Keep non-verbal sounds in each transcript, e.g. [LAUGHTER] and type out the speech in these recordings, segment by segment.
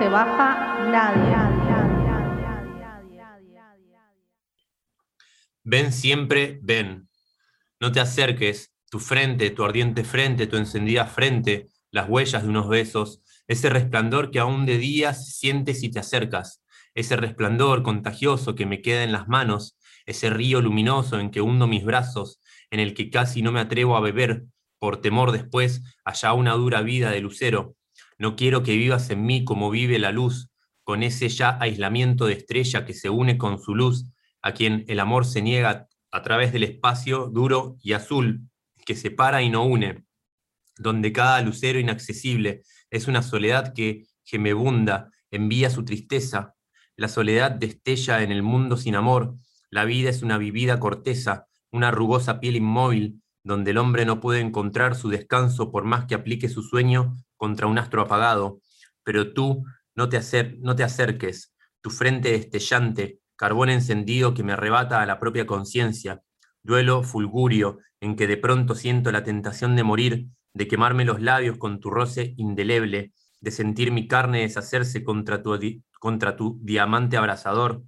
se baja nadie. Ven siempre, ven. No te acerques, tu frente, tu ardiente frente, tu encendida frente, las huellas de unos besos, ese resplandor que aún de día sientes si te acercas, ese resplandor contagioso que me queda en las manos, ese río luminoso en que hundo mis brazos, en el que casi no me atrevo a beber, por temor después allá una dura vida de lucero. No quiero que vivas en mí como vive la luz, con ese ya aislamiento de estrella que se une con su luz, a quien el amor se niega a través del espacio duro y azul que separa y no une, donde cada lucero inaccesible es una soledad que gemebunda, envía su tristeza, la soledad destella en el mundo sin amor, la vida es una vivida corteza, una rugosa piel inmóvil, donde el hombre no puede encontrar su descanso por más que aplique su sueño contra un astro apagado. Pero tú no te, no te acerques, tu frente destellante, carbón encendido que me arrebata a la propia conciencia, duelo fulgurio en que de pronto siento la tentación de morir, de quemarme los labios con tu roce indeleble, de sentir mi carne deshacerse contra tu, contra tu diamante abrasador,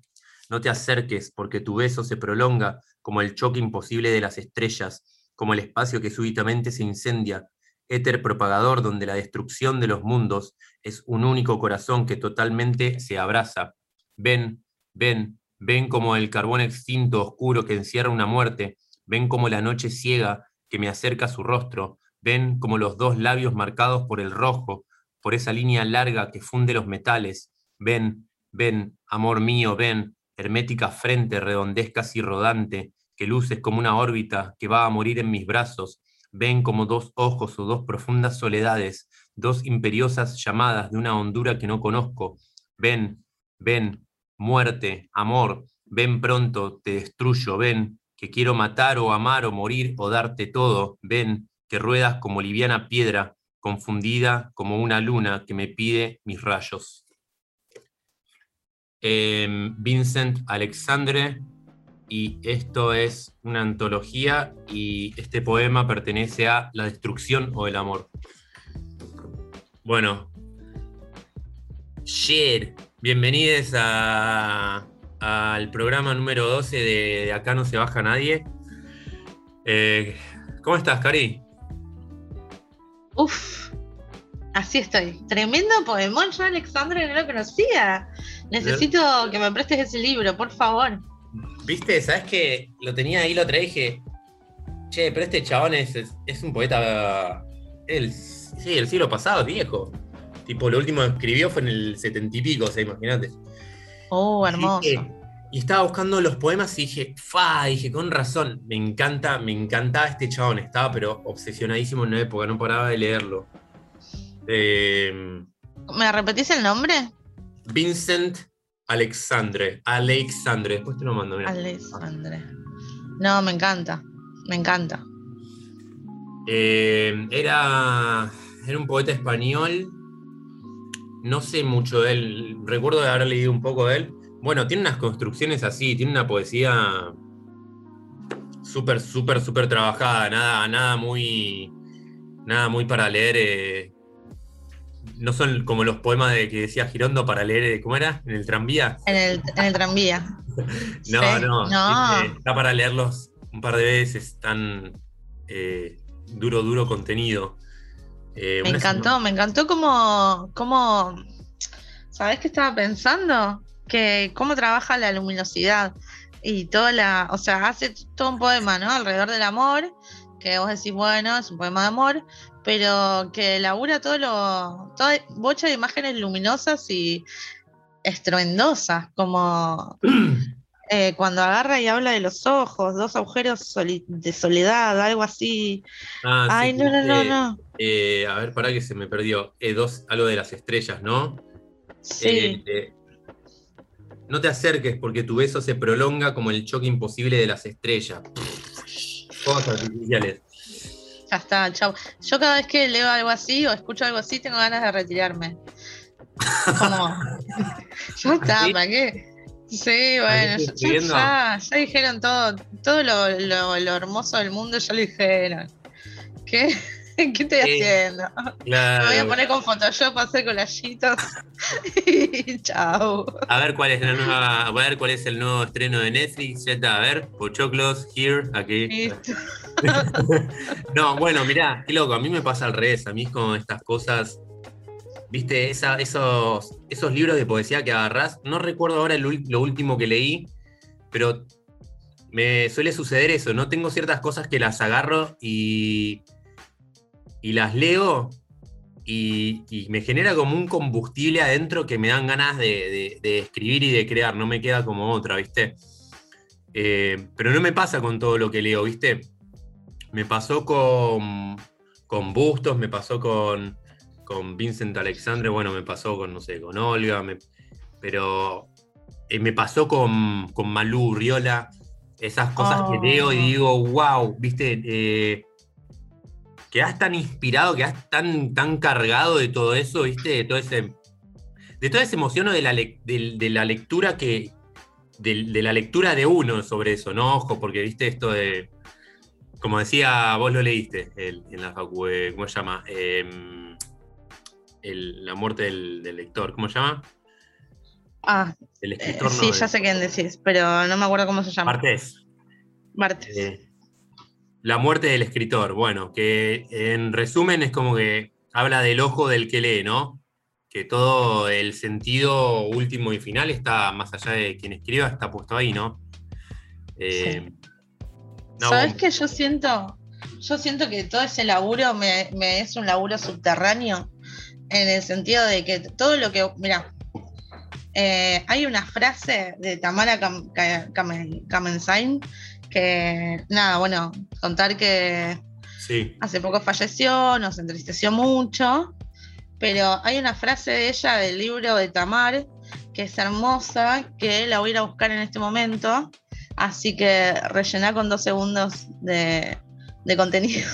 no te acerques, porque tu beso se prolonga como el choque imposible de las estrellas, como el espacio que súbitamente se incendia, éter propagador donde la destrucción de los mundos es un único corazón que totalmente se abraza. Ven, ven, ven como el carbón extinto oscuro que encierra una muerte, ven como la noche ciega que me acerca su rostro, ven como los dos labios marcados por el rojo, por esa línea larga que funde los metales, ven, ven, amor mío, ven, hermética frente redondez casi rodante, que luces como una órbita que va a morir en mis brazos, ven como dos ojos o dos profundas soledades, dos imperiosas llamadas de una hondura que no conozco. Ven, ven, muerte, amor, ven pronto, te destruyo, ven, que quiero matar o amar o morir o darte todo, ven, que ruedas como liviana piedra, confundida como una luna que me pide mis rayos. Em, Vincent Alexandre, y esto es una antología y este poema pertenece a La destrucción o el amor. Bueno, shit, bienvenidos al programa número 12 de, Acá no se baja nadie. Eh, ¿Cómo estás, Cari? Uf, así estoy. Tremendo poemón, yo Alexandre no lo conocía. Necesito que me prestes ese libro, por favor. Viste, ¿sabes que Lo tenía ahí, lo traje dije, che, pero este chabón es, es, un poeta, el, sí, el siglo pasado, viejo. Tipo, lo último que escribió fue en el setenta y pico, o sea, imagínate. Oh, hermoso. Y, estaba buscando los poemas y dije, fa, dije, con razón, me encanta, me encantaba este chabón, estaba pero obsesionadísimo en una época, no paraba de leerlo. Eh, ¿Me repetís el nombre? Vincent Alexandre. Alexandre, después te lo mando. Alexandre. No, me encanta. Me encanta. Eh, era, era un poeta español. No sé mucho de él. Recuerdo de haber leído un poco de él. Bueno, tiene unas construcciones así, tiene una poesía súper, súper, súper trabajada. Nada, nada muy. Nada muy para leer eh, no son como los poemas de que decía Girondo para leer, eh, ¿cómo era? ¿En el tranvía? En el, tranvía. [LAUGHS] no, no, Está para leerlos un par de veces, tan eh, duro, duro contenido. Eh, me encantó, me encantó como, como, ¿sabes qué estaba pensando? Que cómo trabaja la luminosidad y toda la, o sea, hace todo un poema, ¿no? Alrededor del amor, que vos decís, bueno, es un poema de amor, pero que labura todo lo, toda bocha de imágenes luminosas y estruendosas, como [CLEARS THROAT] eh, cuando agarra y habla de los ojos, dos agujeros de soledad, algo así. Ah, Ay, no, no, no, no. Eh, a ver, para que se me perdió. Eh, dos, algo de las estrellas, ¿no? Sí. no te acerques porque tu beso se prolonga como el choque imposible de las estrellas. Cosas artificiales. Ya está, chau. Yo cada vez que leo algo así o escucho algo así, tengo ganas de retirarme. Como, [LAUGHS] ya está, ¿para qué? Sí, bueno, ya, ya, dijeron todo, todo lo, lo, hermoso del mundo, ya lo dijeron. ¿Qué? [LAUGHS] ¿Qué estoy haciendo? Me voy a poner con Photoshop a hacer collajitos. y [LAUGHS] chao. A ver cuál es la nueva, a ver cuál es el nuevo estreno de Netflix. Ya está, a ver, Pochoclos, here, aquí. [LAUGHS] no, bueno, mirá, qué loco, a mí me pasa al revés, a mí con estas cosas, viste, esos, esos libros de poesía que agarrás, no recuerdo ahora lo último que leí, pero me suele suceder eso, ¿no? Tengo ciertas cosas que las agarro y, y las leo y, me genera como un combustible adentro que me dan ganas de, escribir y de crear, no me queda como otra, ¿viste? Eh, pero no me pasa con todo lo que leo, ¿viste? Me pasó con, con Bustos, me pasó con, con Vincent Alexandre, bueno, me pasó con, no sé, con Olga, pero eh, me pasó con, con Malú Riola, esas cosas que leo y oh. digo, wow, viste, eh, quedas tan inspirado, quedas tan, tan cargado de todo eso, viste, de todo ese. De toda esa emoción de la, de, la lectura que. De, la lectura de uno sobre eso, ¿no? Ojo, porque viste esto de. Como decía, vos lo leíste en la facu, eh, ¿cómo se llama? Em, la muerte del, lector, ¿cómo se llama? Ah, el escritor. Eh, sí, ya sé quién decís, pero no me acuerdo cómo se llama. Martés. Martés. Eh, la muerte del escritor. Bueno, que en resumen es como que habla del ojo del que lee, ¿no? Que todo el sentido último y final está más allá de quien escriba, está puesto ahí, ¿no? Eh, ¿Sabes qué yo siento? Yo siento que todo ese laburo me, es un laburo subterráneo, en el sentido de que todo lo que. Mira, eh, hay una frase de Tamara Kamensain que, nada, bueno, contar que hace poco falleció, nos entristeció mucho, pero hay una frase de ella del libro de Tamar que es hermosa, que la voy a ir a buscar en este momento, así que rellena con dos segundos de, de contenido.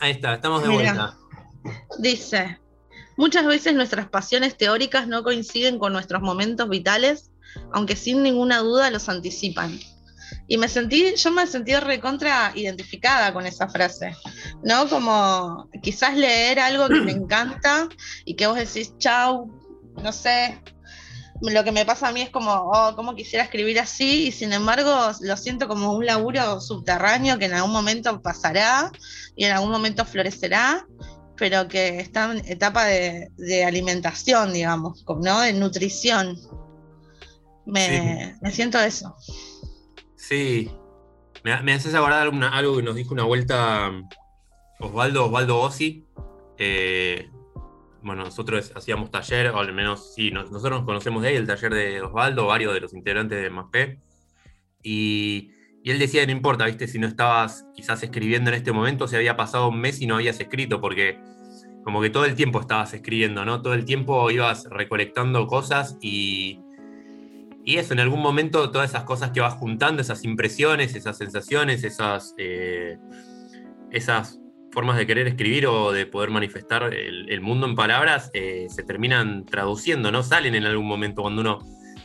Ahí está, estamos de vuelta. Dice, muchas veces nuestras pasiones teóricas no coinciden con nuestros momentos vitales, aunque sin ninguna duda los anticipan. Y me sentí, yo me sentí recontra identificada con esa frase, ¿no? Como quizás leer algo que me [CLEARS THROAT] encanta y que vos decís, chau, no sé, lo que me pasa a mí es como, oh, cómo quisiera escribir así, y sin embargo lo siento como un laburo subterráneo que en algún momento pasará y en algún momento florecerá, pero que está en etapa de, alimentación, digamos, ¿no? De nutrición. Me, siento eso. Sí. Me, me haces acordar algo que nos dijo una vuelta Osvaldo, Osvaldo Ossi, eh, bueno, nosotros hacíamos taller, o al menos sí, nosotros nos conocemos de ahí, el taller de Osvaldo, varios de los integrantes de MAPE, y, y, él decía, no importa, viste, si no estabas quizás escribiendo en este momento, si había pasado un mes y no habías escrito, porque como que todo el tiempo estabas escribiendo, ¿no? Todo el tiempo ibas recolectando cosas y, y eso, en algún momento todas esas cosas que vas juntando, esas impresiones, esas sensaciones, esas, eh, esas formas de querer escribir o de poder manifestar el, mundo en palabras eh, se terminan traduciendo, ¿no? Salen en algún momento cuando uno.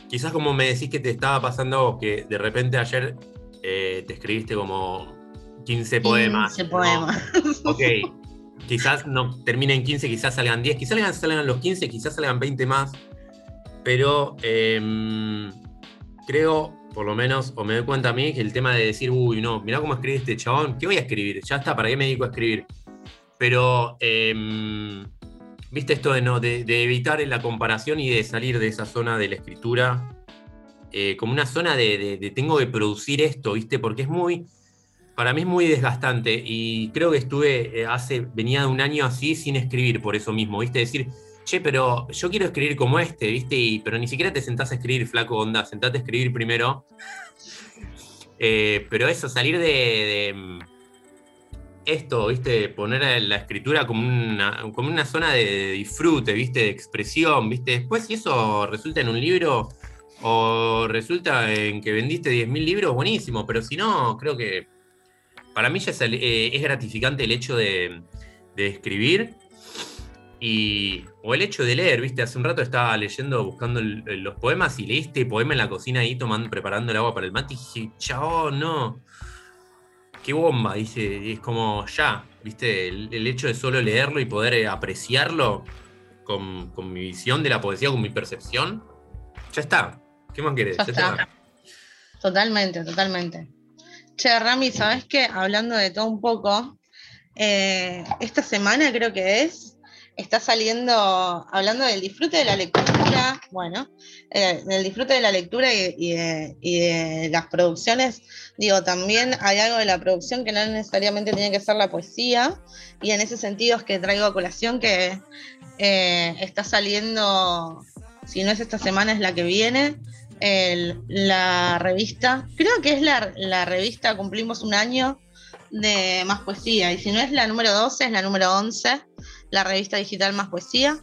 Quizás como me decís que te estaba pasando que de repente ayer eh, te escribiste como 15 poemas. 15 poemas. Ok. Quizás no terminen 15, quizás salgan 10, quizás salgan, salgan los 15, quizás salgan 20 más. Pero em, creo por lo menos, o me doy cuenta a mí, que el tema de decir, uy, no, mirá cómo escribe este chabón, ¿qué voy a escribir? Ya está, ¿para qué me dedico a escribir? Pero, em, viste esto de, no, de, evitar la comparación y de salir de esa zona de la escritura, eh, como una zona de, tengo que producir esto, viste, porque es muy, para mí es muy desgastante y creo que estuve eh, hace, venía de un año así sin escribir por eso mismo, viste, decir, che, pero yo quiero escribir como este, ¿viste? Y, pero ni siquiera te sentás a escribir, flaco onda, sentate a escribir primero. Eh, pero eso, salir de, mm, esto, ¿viste? Poner la escritura como una, como una zona de disfrute, ¿viste? De expresión, ¿viste? Después, si eso resulta en un libro o resulta en que vendiste 10.000 libros, buenísimo, pero si no, creo que para mí ya es, eh, gratificante el hecho de escribir Y, o el hecho de leer, viste, hace un rato estaba leyendo, buscando los poemas y leí este poema en la cocina ahí tomando, preparando el agua para el mate y dije, chao, no. Qué bomba, dice, es como ya, viste, el, hecho de solo leerlo y poder apreciarlo con, mi visión de la poesía, con mi percepción, ya está. ¿Qué más querés? Ya, está. Totalmente, totalmente. Che, Rami, ¿sabes qué? Hablando de todo un poco, eh, esta semana creo que es, está saliendo, hablando del disfrute de la lectura, bueno, eh, del disfrute de la lectura y, de, las producciones, digo, también hay algo de la producción que no necesariamente tiene que ser la poesía, y en ese sentido es que traigo a colación que eh, está saliendo, si no es esta semana, es la que viene, la revista, creo que es la, revista, cumplimos un año de Más Poesía, y si no es la número 12, es la número 11 la revista digital Más Poesía.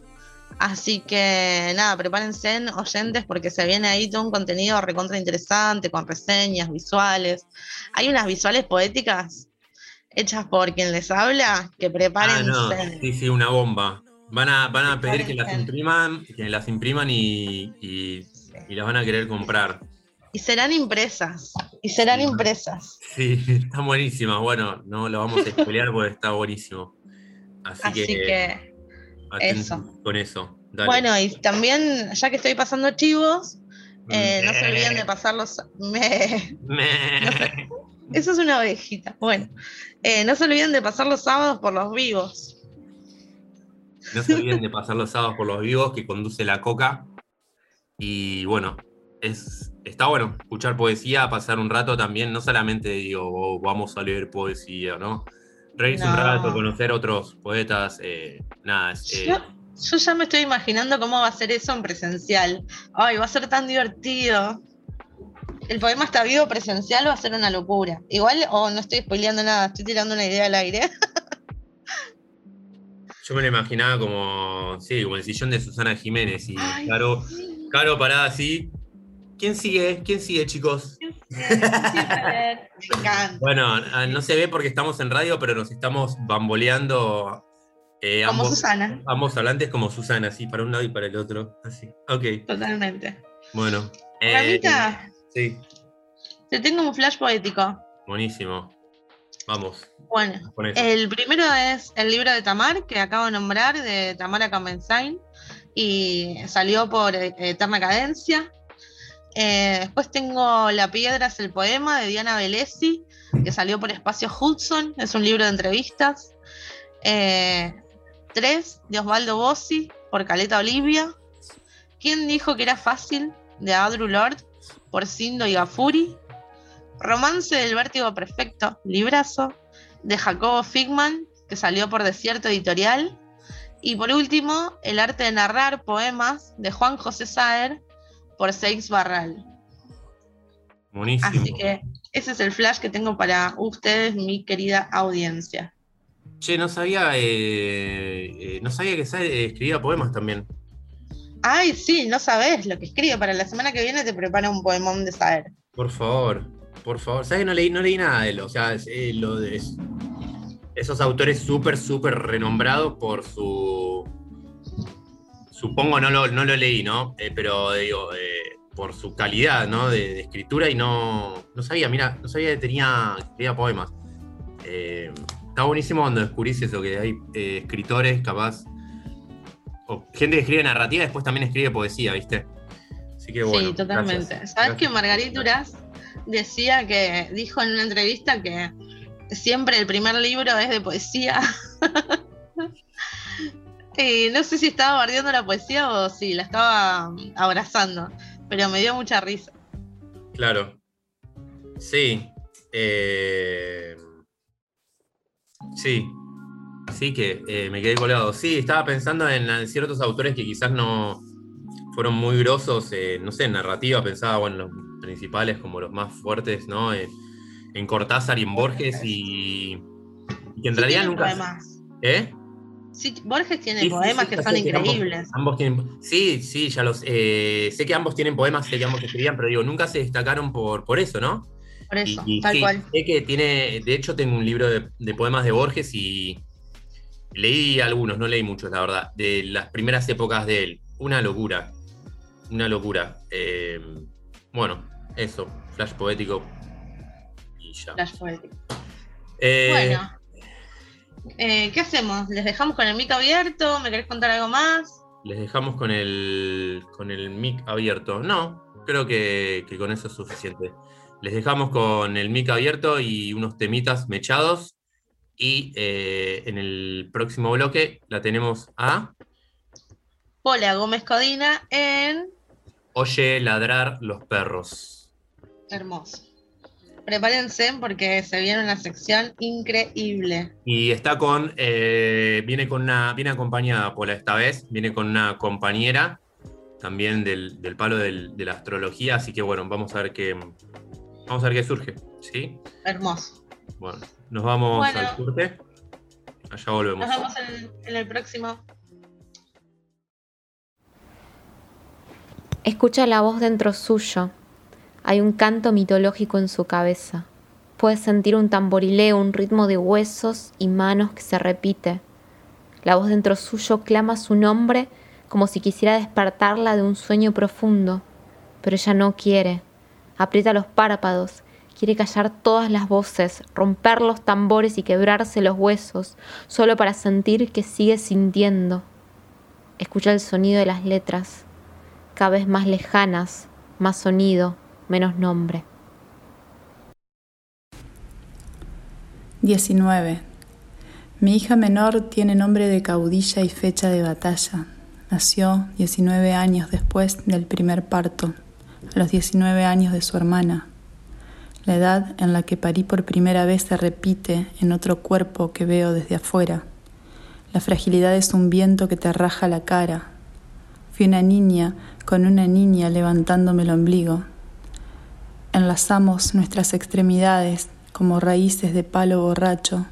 Así que nada, prepárense oyentes porque se viene ahí todo un contenido recontra interesante, con reseñas, visuales. Hay unas visuales poéticas hechas por quien les habla, que prepárense. Ah, Sí, sí, una bomba. Van a, van a pedir que las impriman, que las impriman y, y, las van a querer comprar. Y serán impresas. Y serán impresas. Sí, [LAUGHS] está buenísima. Bueno, no lo vamos a spoilear porque está buenísimo. Así, que, eso. con eso. Bueno, y también, ya que estoy pasando chivos, eh, no se olviden de [LAUGHS] pasar los. [LAUGHS] eso es una ovejita. Bueno, eh, no se olviden de pasar los sábados por los vivos. No se olviden de pasar los sábados por los vivos que conduce la coca. Y bueno, es, está bueno escuchar poesía, pasar un rato también, no solamente digo, oh, vamos a leer poesía, ¿no? Reírse un rato, conocer otros poetas, eh, nada. Eh, yo, ya me estoy imaginando cómo va a ser eso en presencial. Ay, va a ser tan divertido. El poema está vivo presencial, va a ser una locura. Igual, o no estoy spoileando nada, estoy tirando una idea al aire. [LAUGHS] yo me lo imaginaba como, sí, como el sillón de Susana Jiménez y Caro, Caro parada así. ¿Quién sigue? ¿Quién sigue, chicos? Bueno, ah, no se ve porque estamos en radio, pero nos estamos bamboleando. Eh, como Susana. Ambos hablantes como Susana, así, para un lado y para el otro. Así. Ok. Totalmente. Bueno. Eh, sí. Te tengo un flash poético. Buenísimo. Vamos. Bueno, el primero es el libro de Tamar, que acabo de nombrar, de Tamara Kamensain, y salió por Eterna Cadencia. Eh, después tengo La Piedra es el poema de Diana Velesi, que salió por Espacio Hudson, es un libro de entrevistas. Eh, tres, de Osvaldo Bossi, por Caleta Olivia. ¿Quién dijo que era fácil? de Andrew Lord, por Sindo y. Romance del vértigo perfecto, librazo, de Jacobo Figman, que salió por Desierto Editorial. Y por último, El arte de narrar poemas de Juan José Saer, por Seix Barral. Buenísimo. Así que ese es el flash que tengo para ustedes, mi querida audiencia. Che, no sabía, eh, eh, no sabía que escribía poemas también. Ay, sí, no sabes lo que escribe. Para la semana que viene te prepara un poemón de saber. Por favor, por favor. ¿Sabes que no leí, no leí nada de él? O sea, eh, lo de, esos autores súper, súper renombrados por su supongo no lo, no lo leí, ¿no? Eh, pero digo, eh, por su calidad, ¿no? De, escritura y no, no sabía, mira, no sabía que tenía, poemas. Eh, está buenísimo cuando descubrís eso, que hay escritores capaz, o gente que escribe narrativa y después también escribe poesía, ¿viste? Así que bueno. Sí, totalmente. ¿Sabes que Margarita Duras decía que, dijo en una entrevista que siempre el primer libro es de poesía? [LAUGHS] no sé si estaba bardeando la poesía o si la estaba abrazando, pero me dio mucha risa. Claro. Sí. Eh, sí. Sí que eh, me quedé colgado. Sí, estaba pensando en, ciertos autores que quizás no fueron muy grosos, eh, no sé, en narrativa, pensaba, bueno, los principales como los más fuertes, ¿no? en Cortázar y en Borges y, que en realidad nunca... ¿Eh? Sí, Borges tiene poemas que son increíbles. Ambos, tienen, sí, sí, ya los. Eh, sé que ambos tienen poemas, sé que ambos escribían, pero digo, nunca se destacaron por, por eso, ¿no? Por eso, tal cual. Sé que tiene. De hecho, tengo un libro de, poemas de Borges y. leí algunos, no leí muchos, la verdad, de las primeras épocas de él. Una locura. Una locura. Eh, bueno, eso, flash poético. Y ya. Flash poético. Eh, bueno. Eh, ¿Qué hacemos? ¿Les dejamos con el mic abierto? ¿Me querés contar algo más? Les dejamos con el, con el mic abierto. No, creo que, que con eso es suficiente. Les dejamos con el mic abierto y unos temitas mechados. Y eh, en el próximo bloque la tenemos a. Pola Gómez Codina en. Oye ladrar los perros. Hermoso. Prepárense porque se viene una sección increíble. Y está con. Eh, viene con una. Viene acompañada Pola esta vez. Viene con una compañera también del, palo de la astrología. Así que bueno, vamos a ver qué. Vamos a ver qué surge. ¿Sí? Hermoso. Bueno, nos vamos al corte. Allá volvemos. Nos vemos en, el próximo. Escucha la voz dentro suyo. Hay un canto mitológico en su cabeza. Puede sentir un tamborileo, un ritmo de huesos y manos que se repite. La voz dentro suyo clama su nombre como si quisiera despertarla de un sueño profundo, pero ella no quiere aprieta los párpados, quiere callar todas las voces, romper los tambores y quebrarse los huesos, solo para sentir que sigue sintiendo. Escucha el sonido de las letras, cada vez más lejanas, más sonido, menos nombre. 19. Mi hija menor tiene nombre de caudilla y fecha de batalla. Nació 19 años después del primer parto a los 19 años de su hermana. La edad en la que parí por primera vez se repite en otro cuerpo que veo desde afuera. La fragilidad es un viento que te raja la cara. Fui una niña con una niña levantándome el ombligo. Enlazamos nuestras extremidades como raíces de palo borracho.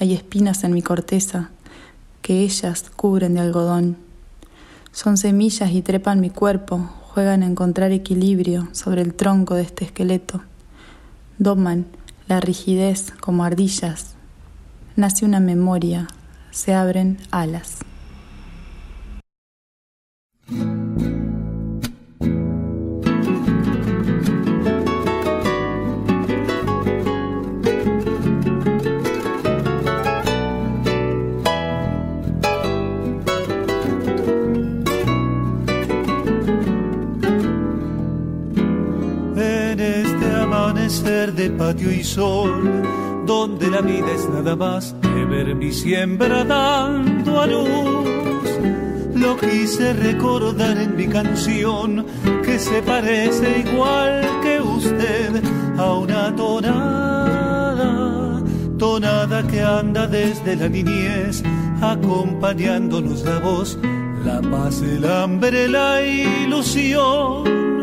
Hay espinas en mi corteza que ellas cubren de algodón. Son semillas y trepan mi cuerpo, juegan a encontrar equilibrio sobre el tronco de este esqueleto. Doman la rigidez como ardillas. Nace una memoria, se abren alas. De patio y sol, donde la vida es nada más que ver mi siembra dando a luz. Lo quise recordar en mi canción, que se parece igual que usted a una tonada, tonada que anda desde la niñez, acompañándonos la voz, la paz, el hambre, la ilusión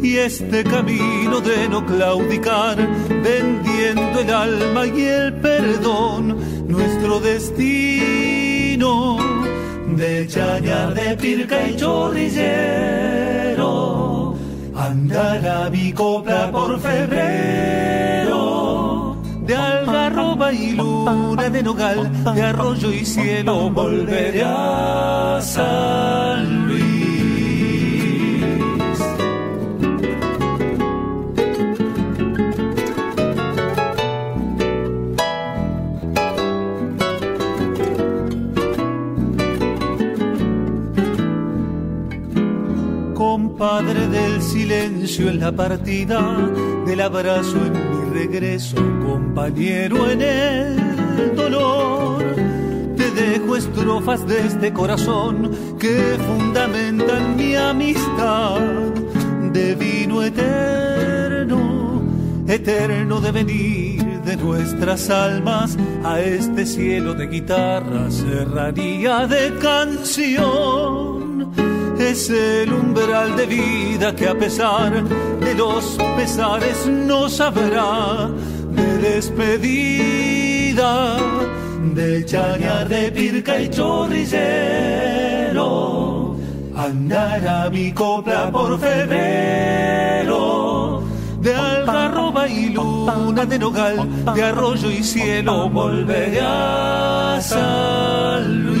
y este camino de no claudicar, vendiendo el alma y el perdón, nuestro destino de chañar de pirca y chorrillero, andar a mi copla por febrero, de algarroba y luna de nogal, de arroyo y cielo volveré a San Luis. Padre del silencio en la partida, del abrazo en mi regreso, compañero en el dolor. Te dejo estrofas de este corazón que fundamentan mi amistad de vino eterno, eterno de venir de nuestras almas a este cielo de guitarra, serranía de canción es el umbral de vida que a pesar de los pesares no sabrá de despedida, de chañar de pirca y chorrillero, andar a mi copla por febrero, de algarroba y luna de nogal, de arroyo y cielo, volveré a San Luis.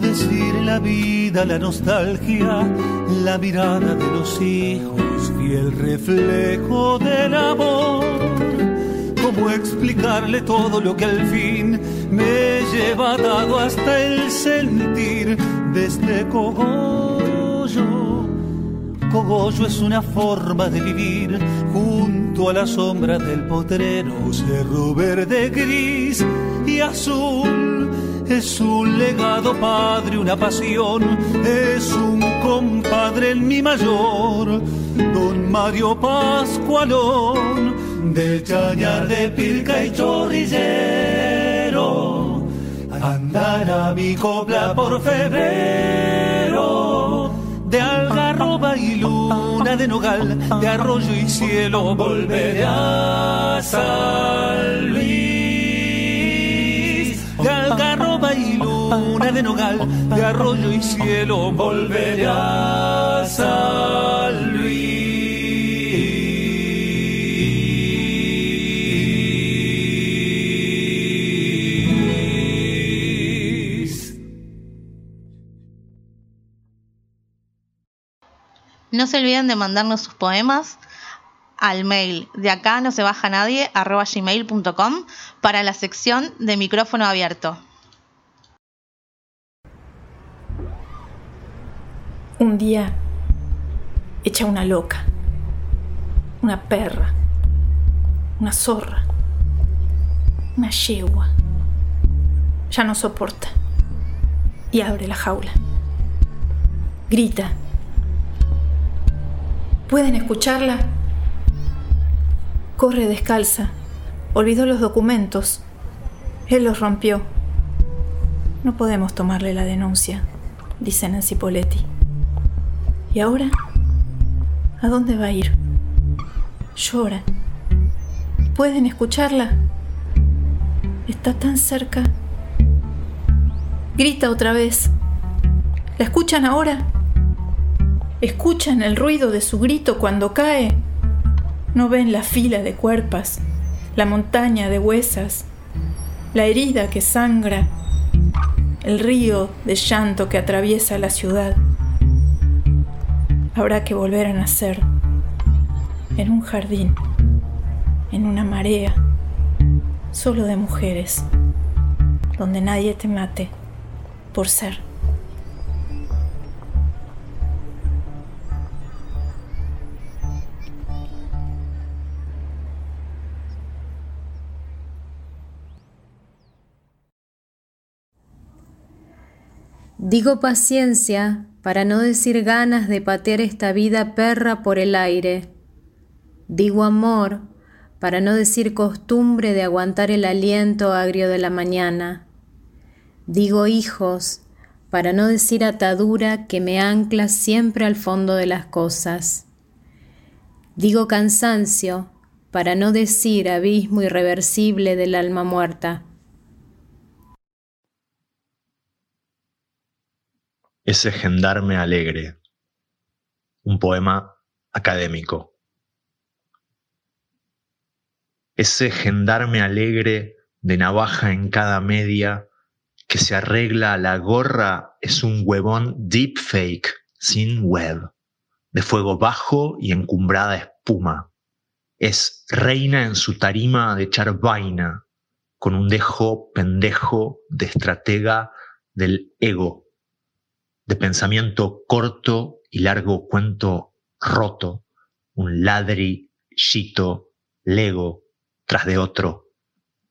Decir la vida, la nostalgia, la mirada de los hijos y el reflejo del amor? ¿Cómo explicarle todo lo que al fin me lleva dado hasta el sentir de este cogollo? Cogollo es una forma de vivir junto a la sombra del potrero, cerro verde, gris y azul es un legado padre, una pasión, es un compadre en mi mayor, don Mario Pascualón, del Chañar de Pilca y Chorrillero, andar a mi copla por febrero, de algarroba y luna de nogal, de arroyo y cielo, volveré a San Luis de nogal, de arroyo y cielo, Luis. No se olviden de mandarnos sus poemas al mail de acá no se baja nadie arroba gmail.com para la sección de micrófono abierto. Un día, echa una loca, una perra, una zorra, una yegua. Ya no soporta y abre la jaula. Grita. ¿Pueden escucharla? Corre descalza. Olvidó los documentos. Él los rompió. No podemos tomarle la denuncia, dice Nancy Poletti. ¿Y ahora? ¿A dónde va a ir? Llora. ¿Pueden escucharla? Está tan cerca. Grita otra vez. ¿La escuchan ahora? ¿Escuchan el ruido de su grito cuando cae? ¿No ven la fila de cuerpas, la montaña de huesas, la herida que sangra, el río de llanto que atraviesa la ciudad? Habrá que volver a nacer en un jardín, en una marea, solo de mujeres, donde nadie te mate por ser. Digo paciencia para no decir ganas de patear esta vida perra por el aire. Digo amor para no decir costumbre de aguantar el aliento agrio de la mañana. Digo hijos para no decir atadura que me ancla siempre al fondo de las cosas. Digo cansancio para no decir abismo irreversible del alma muerta. Ese gendarme alegre. Un poema académico. Ese gendarme alegre de navaja en cada media que se arregla la gorra es un huevón deepfake sin web, de fuego bajo y encumbrada espuma. Es reina en su tarima de echar vaina, con un dejo pendejo de estratega del ego de pensamiento corto y largo cuento roto, un ladrillito lego tras de otro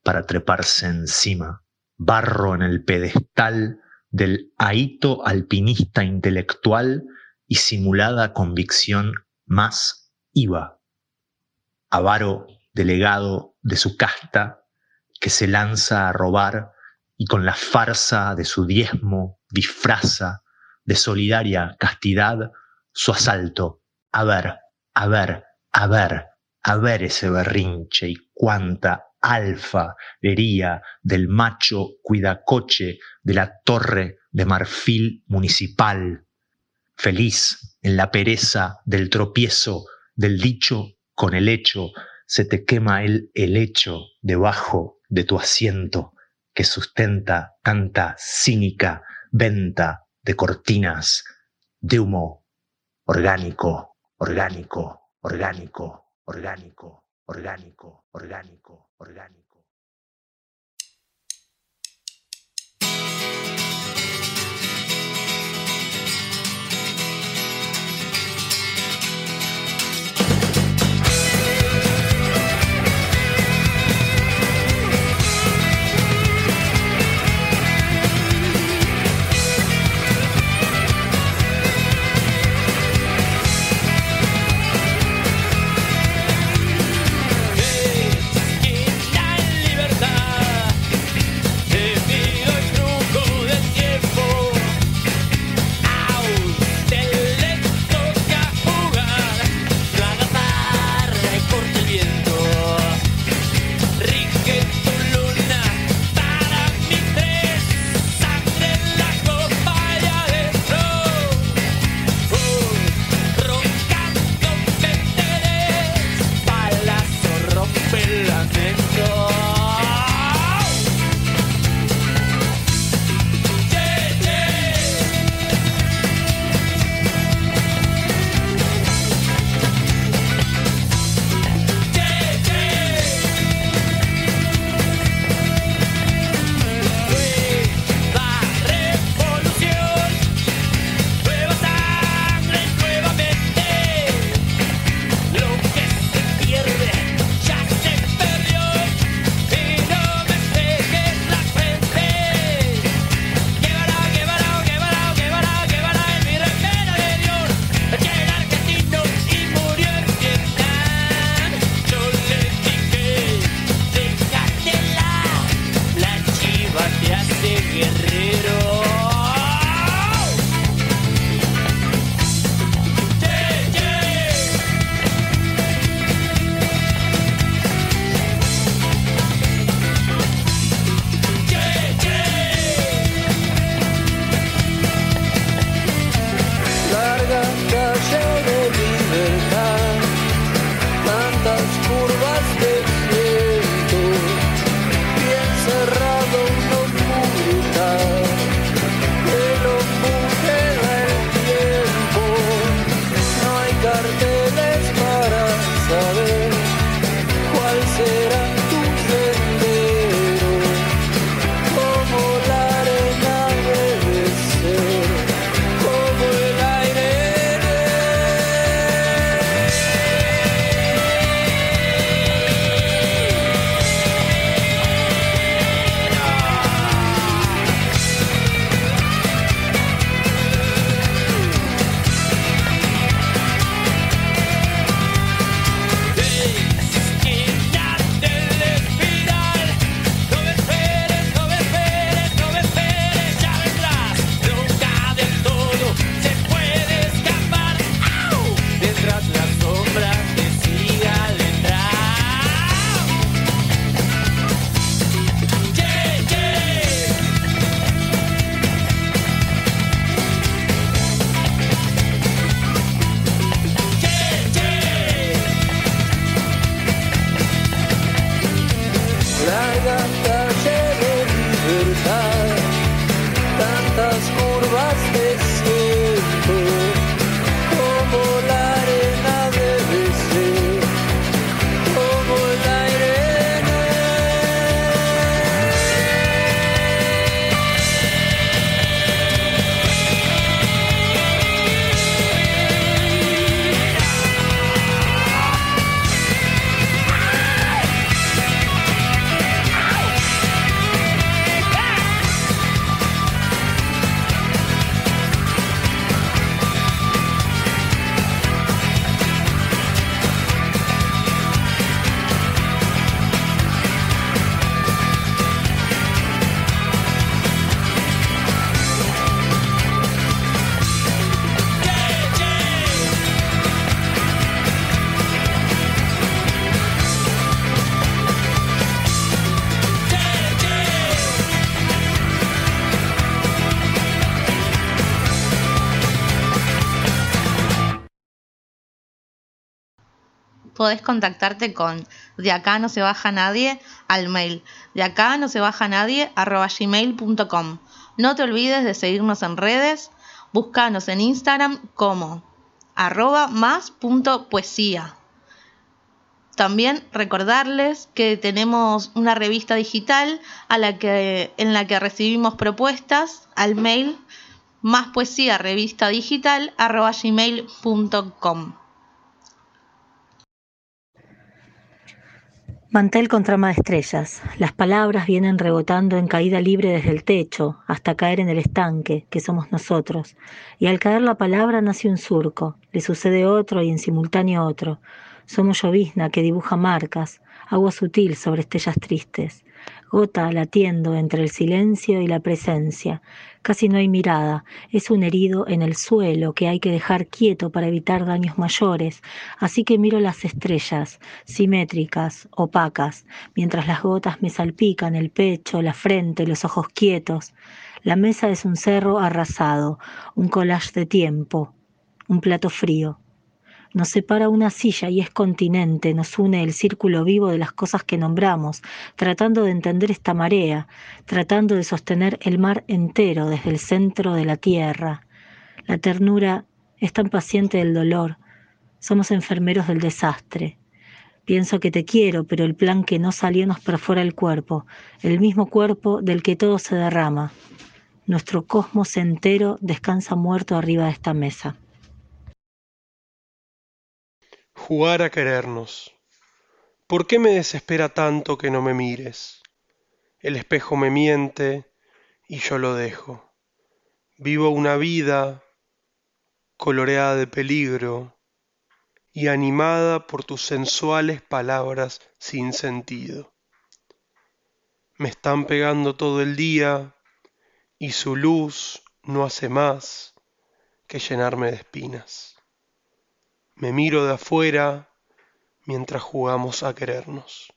para treparse encima, barro en el pedestal del ahito alpinista intelectual y simulada convicción más iba. Avaro delegado de su casta que se lanza a robar y con la farsa de su diezmo disfraza de solidaria castidad su asalto. A ver, a ver, a ver, a ver ese berrinche y cuánta alfa hería del macho cuidacoche de la torre de marfil municipal, feliz en la pereza del tropiezo del dicho con el hecho, se te quema el helecho debajo de tu asiento que sustenta tanta cínica venta de cortinas de humo orgánico, orgánico, orgánico, orgánico, orgánico, orgánico, orgánico. Podés contactarte con de acá no se baja nadie al mail de acá no se baja nadie arroba gmail.com. No te olvides de seguirnos en redes, búscanos en Instagram como arroba más punto poesía. También recordarles que tenemos una revista digital a la que, en la que recibimos propuestas al mail más poesía revista digital arroba gmail.com. Mantel con trama de estrellas. Las palabras vienen rebotando en caída libre desde el techo hasta caer en el estanque, que somos nosotros. Y al caer la palabra nace un surco, le sucede otro y en simultáneo otro. Somos llovizna que dibuja marcas, agua sutil sobre estrellas tristes, gota latiendo entre el silencio y la presencia. Casi no hay mirada, es un herido en el suelo que hay que dejar quieto para evitar daños mayores, así que miro las estrellas, simétricas, opacas, mientras las gotas me salpican el pecho, la frente, los ojos quietos. La mesa es un cerro arrasado, un collage de tiempo, un plato frío. Nos separa una silla y es continente, nos une el círculo vivo de las cosas que nombramos, tratando de entender esta marea, tratando de sostener el mar entero desde el centro de la tierra. La ternura es tan paciente del dolor, somos enfermeros del desastre. Pienso que te quiero, pero el plan que no salió nos perfora el cuerpo, el mismo cuerpo del que todo se derrama. Nuestro cosmos entero descansa muerto arriba de esta mesa. Jugar a querernos. ¿Por qué me desespera tanto que no me mires? El espejo me miente y yo lo dejo. Vivo una vida coloreada de peligro y animada por tus sensuales palabras sin sentido. Me están pegando todo el día y su luz no hace más que llenarme de espinas. Me miro de afuera mientras jugamos a querernos.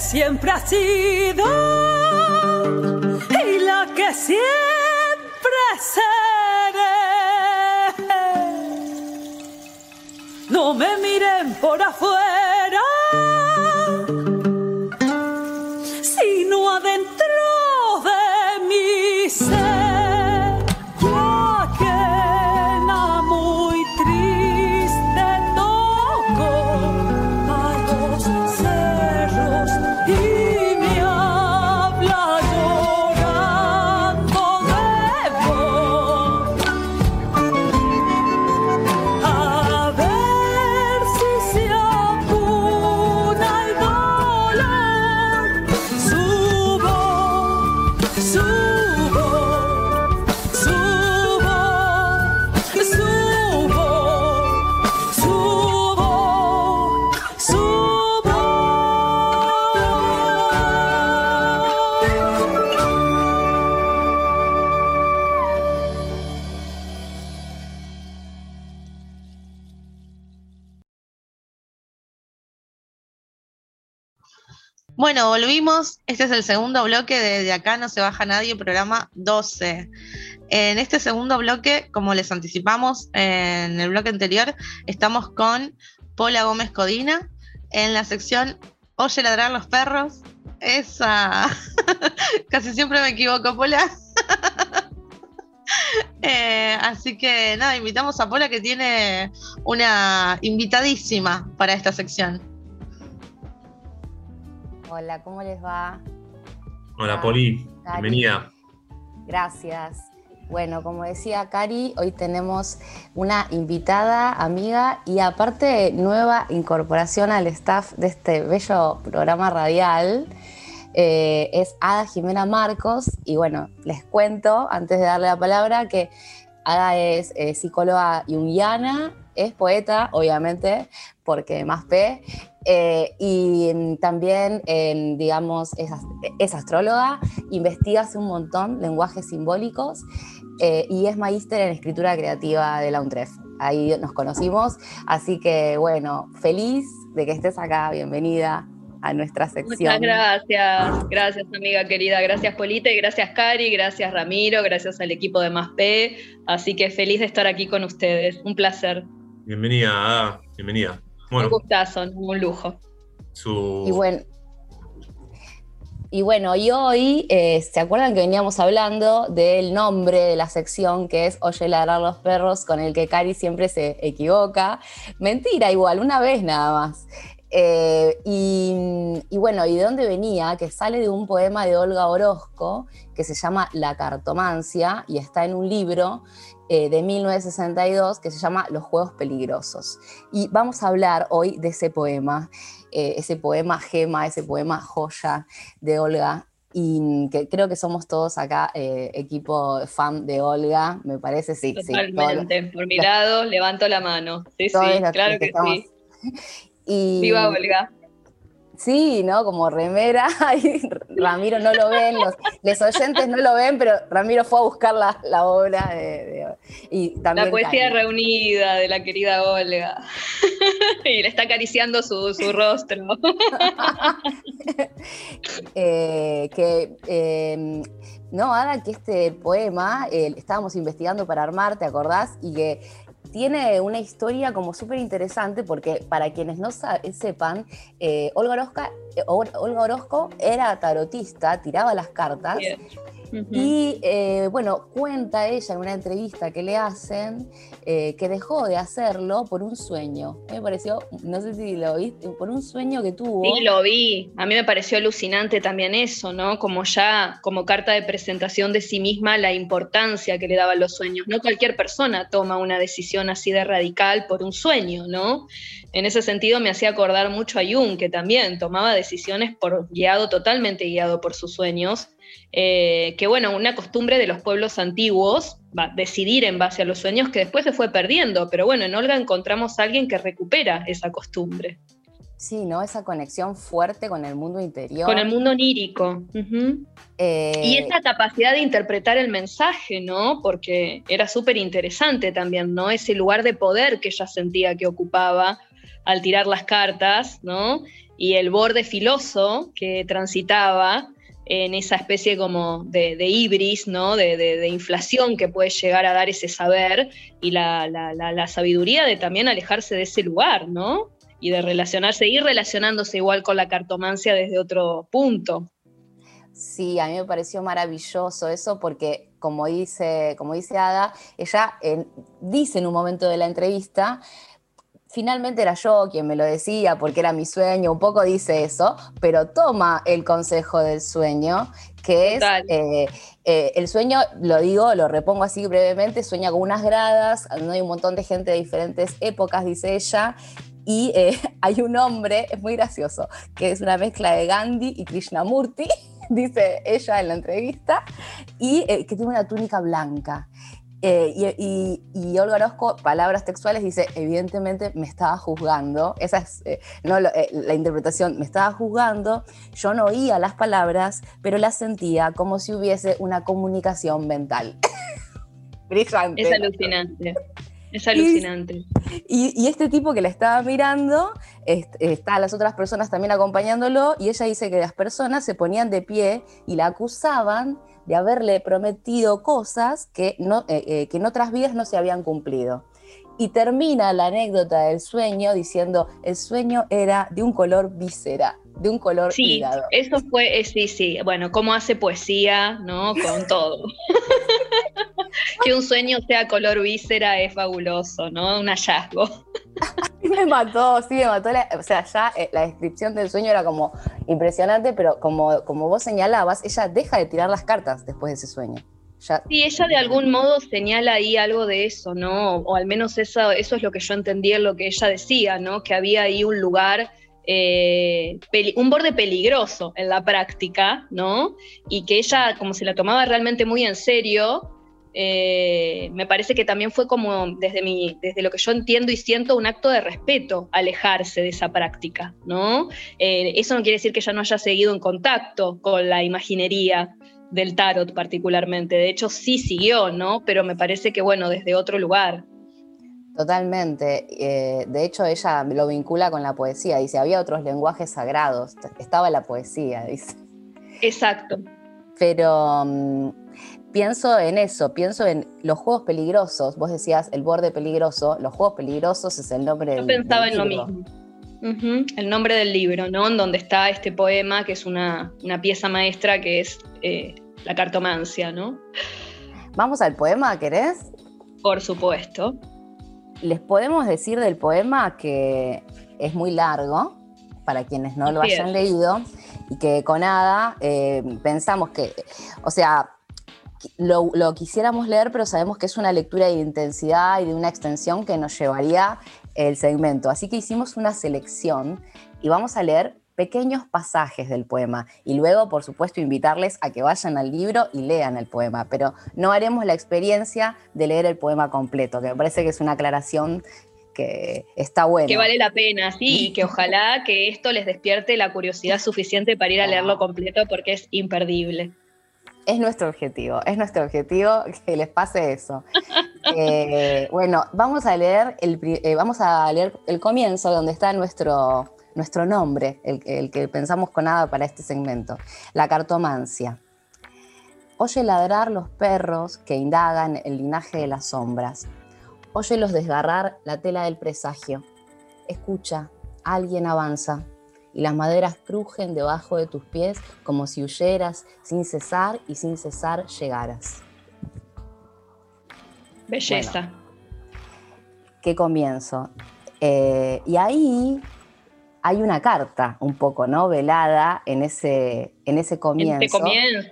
Siempre ha sido Este es el segundo bloque de De acá no se baja nadie, programa 12. En este segundo bloque, como les anticipamos en el bloque anterior, estamos con Paula Gómez Codina en la sección Oye ladrar los perros. Esa. [LAUGHS] Casi siempre me equivoco, Paula. [LAUGHS] Eh, así que nada, invitamos a Paula que tiene una invitadísima para esta sección. Hola, ¿cómo les va? Hola, Poli. Bienvenida. Gracias. Bueno, como decía Cari, hoy tenemos una invitada, amiga y aparte nueva incorporación al staff de este bello programa radial. Eh, es Ada Jimena Marcos y bueno, les cuento antes de darle la palabra que Ada es eh, psicóloga junguiana, es poeta, obviamente, porque más P, eh, y también, digamos, es, astróloga, investiga hace un montón lenguajes simbólicos eh, y es magíster en escritura creativa de la UNTREF. Ahí nos conocimos, así que bueno, feliz de que estés acá, bienvenida a nuestra sección. Muchas gracias, gracias amiga querida, gracias Polite, gracias Cari, gracias Ramiro, gracias al equipo de Más P, así que feliz de estar aquí con ustedes, un placer. Bienvenida, bienvenida. Un gustazo, un lujo. Y bueno. Y bueno, y hoy, eh, ¿se acuerdan que veníamos hablando del nombre de la sección que es Oye ladrar los perros, con el que Cari siempre se equivoca? Mentira, igual, una vez nada más. Eh, y, y, bueno, ¿y de dónde venía? Que sale de un poema de Olga Orozco que se llama La cartomancia y está en un libro eh, de 1962 que se llama Los Juegos Peligrosos. Y vamos a hablar hoy de ese poema, eh, ese poema gema, ese poema joya de Olga. Y que creo que somos todos acá eh, equipo fan de Olga, me parece, sí. Totalmente, por mi lado, levanto la mano. Sí, sí, claro que, sí. Y, Viva Olga. Sí, ¿no? Como remera. [LAUGHS] Ramiro no lo ven, los, oyentes no lo ven, pero Ramiro fue a buscar la, obra de, y también La poesía reunida de la querida Olga. [LAUGHS] y le está acariciando su, rostro. [LAUGHS] Eh, que em, no, Ada, que este poema eh, estábamos investigando para armar, ¿te acordás? Y que tiene una historia como súper interesante porque para quienes no sepan, eh, Olga, eh, Olga Orozco era tarotista, tiraba las cartas. Y eh, bueno, cuenta ella en una entrevista que le hacen eh, que dejó de hacerlo por un sueño. Me pareció, no sé si lo viste, por un sueño que tuvo. Sí, lo vi. A mí me pareció alucinante también eso, ¿no? Como ya, como carta de presentación de sí misma, la importancia que le daban los sueños. No cualquier persona toma una decisión así de radical por un sueño, ¿no? En ese sentido me hacía acordar mucho a Jung, que también tomaba decisiones por, guiado, totalmente guiado por sus sueños eh, que bueno, una costumbre de los pueblos antiguos, va, decidir en base a los sueños que después se fue perdiendo, pero bueno, en Olga encontramos a alguien que recupera esa costumbre. Sí, ¿no? Esa conexión fuerte con el mundo interior. Con el mundo onírico. Eh, y esa capacidad de interpretar el mensaje, ¿no? Porque era súper interesante también, ¿no? Ese lugar de poder que ella sentía que ocupaba al tirar las cartas, ¿no? Y el borde filoso que transitaba en esa especie como de, de ¿no? De, inflación que puede llegar a dar ese saber y la, sabiduría de también alejarse de ese lugar, ¿no? Y de relacionarse, ir relacionándose igual con la cartomancia desde otro punto. Sí, a mí me pareció maravilloso eso porque, como dice, como dice Ada, ella dice en un momento de la entrevista, finalmente era yo quien me lo decía porque era mi sueño, un poco dice eso, pero toma el consejo del sueño, que es eh, eh, el sueño, lo digo, lo repongo así brevemente, sueña con unas gradas, hay un montón de gente de diferentes épocas, dice ella, y eh, [LAUGHS] hay un hombre, es muy gracioso, que es una mezcla de Gandhi y Krishnamurti, [LAUGHS] dice ella en la entrevista, y que tiene una túnica blanca. Eh, y, Olga Orozco, palabras textuales, dice, evidentemente me estaba juzgando, esa es eh, no, eh, la interpretación, me estaba juzgando, yo no oía las palabras, pero las sentía como si hubiese una comunicación mental. [LAUGHS] Brillante. Es alucinante. Es alucinante. Y, este tipo que la estaba mirando, está las otras personas también acompañándolo, y ella dice que las personas se ponían de pie y la acusaban de haberle prometido cosas que, no, eh, eh, que en otras vidas no se habían cumplido. Y termina la anécdota del sueño diciendo, el sueño era de un color víscera, de un color Sí, eso fue, eh, sí, sí, bueno, cómo hace poesía, ¿no? Con todo. [LAUGHS] que un sueño sea color víscera es fabuloso, ¿no? Un hallazgo. [LAUGHS] me mató, sí, me mató. o sea, ya eh, la descripción del sueño era como impresionante, pero como, como vos señalabas, ella deja de tirar las cartas después de ese sueño. Sí, ella de algún modo señala ahí algo de eso, ¿no? O al menos eso, eso es lo que yo entendí en lo que ella decía, ¿no? Que había ahí un lugar eh, un borde peligroso en la práctica, ¿no? Y que ella, como se la tomaba realmente muy en serio, eh, me parece que también fue como desde, mi, desde lo que yo entiendo y siento un acto de respeto alejarse de esa práctica, ¿no? Eh, eso no quiere decir que ella no haya seguido en contacto con la imaginería del tarot particularmente, de hecho sí siguió, ¿no? Pero me parece que bueno, desde otro lugar. Totalmente. Eh, de hecho, ella lo vincula con la poesía. Dice, había otros lenguajes sagrados. Estaba la poesía, dice. Exacto. Pero mm, pienso en eso, pienso en los juegos peligrosos. Vos decías el borde peligroso. Los juegos peligrosos es el nombre del Yo pensaba en lo mismo. El nombre del libro, ¿no? En donde está este poema, que es una, pieza maestra, que es eh, la cartomancia, ¿no? Vamos al poema, ¿querés? Por supuesto. Les podemos decir del poema que es muy largo, para quienes no lo hayan leído, y que con Ada eh, pensamos que, o sea, lo, quisiéramos leer, pero sabemos que es una lectura de intensidad y de una extensión que nos llevaría el segmento. Así que hicimos una selección y vamos a leer pequeños pasajes del poema y luego, por supuesto, invitarles a que vayan al libro y lean el poema, pero no haremos la experiencia de leer el poema completo, que me parece que es una aclaración que está buena. Que vale la pena, sí, y que ojalá que esto les despierte la curiosidad suficiente para ir a leerlo completo porque es imperdible es nuestro objetivo, es nuestro objetivo que les pase eso. [LAUGHS] Eh, bueno, vamos a leer el, eh, vamos a leer el comienzo donde está nuestro, nuestro nombre, el, el, que pensamos con nada para este segmento, la cartomancia. Oye ladrar los perros que indagan el linaje de las sombras. Óyelos desgarrar la tela del presagio. Escucha, alguien avanza y las maderas crujen debajo de tus pies como si huyeras sin cesar y sin cesar llegaras. Belleza. qué comienzo. Eh, y ahí hay una carta un poco, ¿no? Velada en ese, en ese comienzo. comienzo.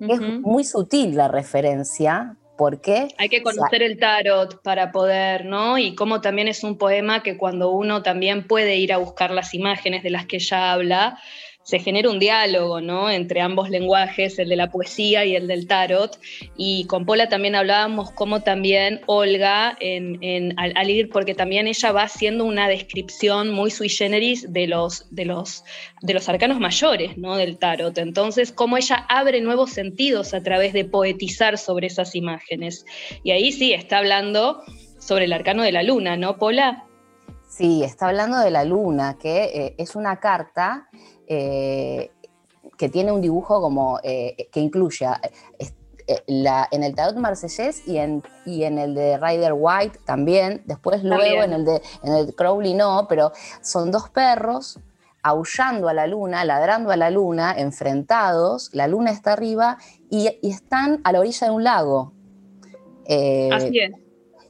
Es muy sutil la referencia, ¿Por qué? Hay que conocer el tarot para poder, ¿no? Y cómo también es un poema que cuando uno también puede ir a buscar las imágenes de las que ella habla, se genera un diálogo ¿no? entre ambos lenguajes, el de la poesía y el del tarot. Y con Pola también hablábamos cómo también Olga, al, ir, porque también ella va haciendo una descripción muy sui generis de los arcanos mayores ¿no? del tarot. Entonces, cómo ella abre nuevos sentidos a través de poetizar sobre esas imágenes. Y ahí sí está hablando sobre el arcano de la luna, ¿no, Pola? Sí, está hablando de la luna, que eh, es una carta eh, que tiene un dibujo como que incluye la, en el tarot marsellés y en, y en el de Rider White también. Después luego en el de en el Crowley no, pero son dos perros aullando a la luna, ladrando a la luna, enfrentados, la luna está arriba y, están a la orilla de un lago. Así es.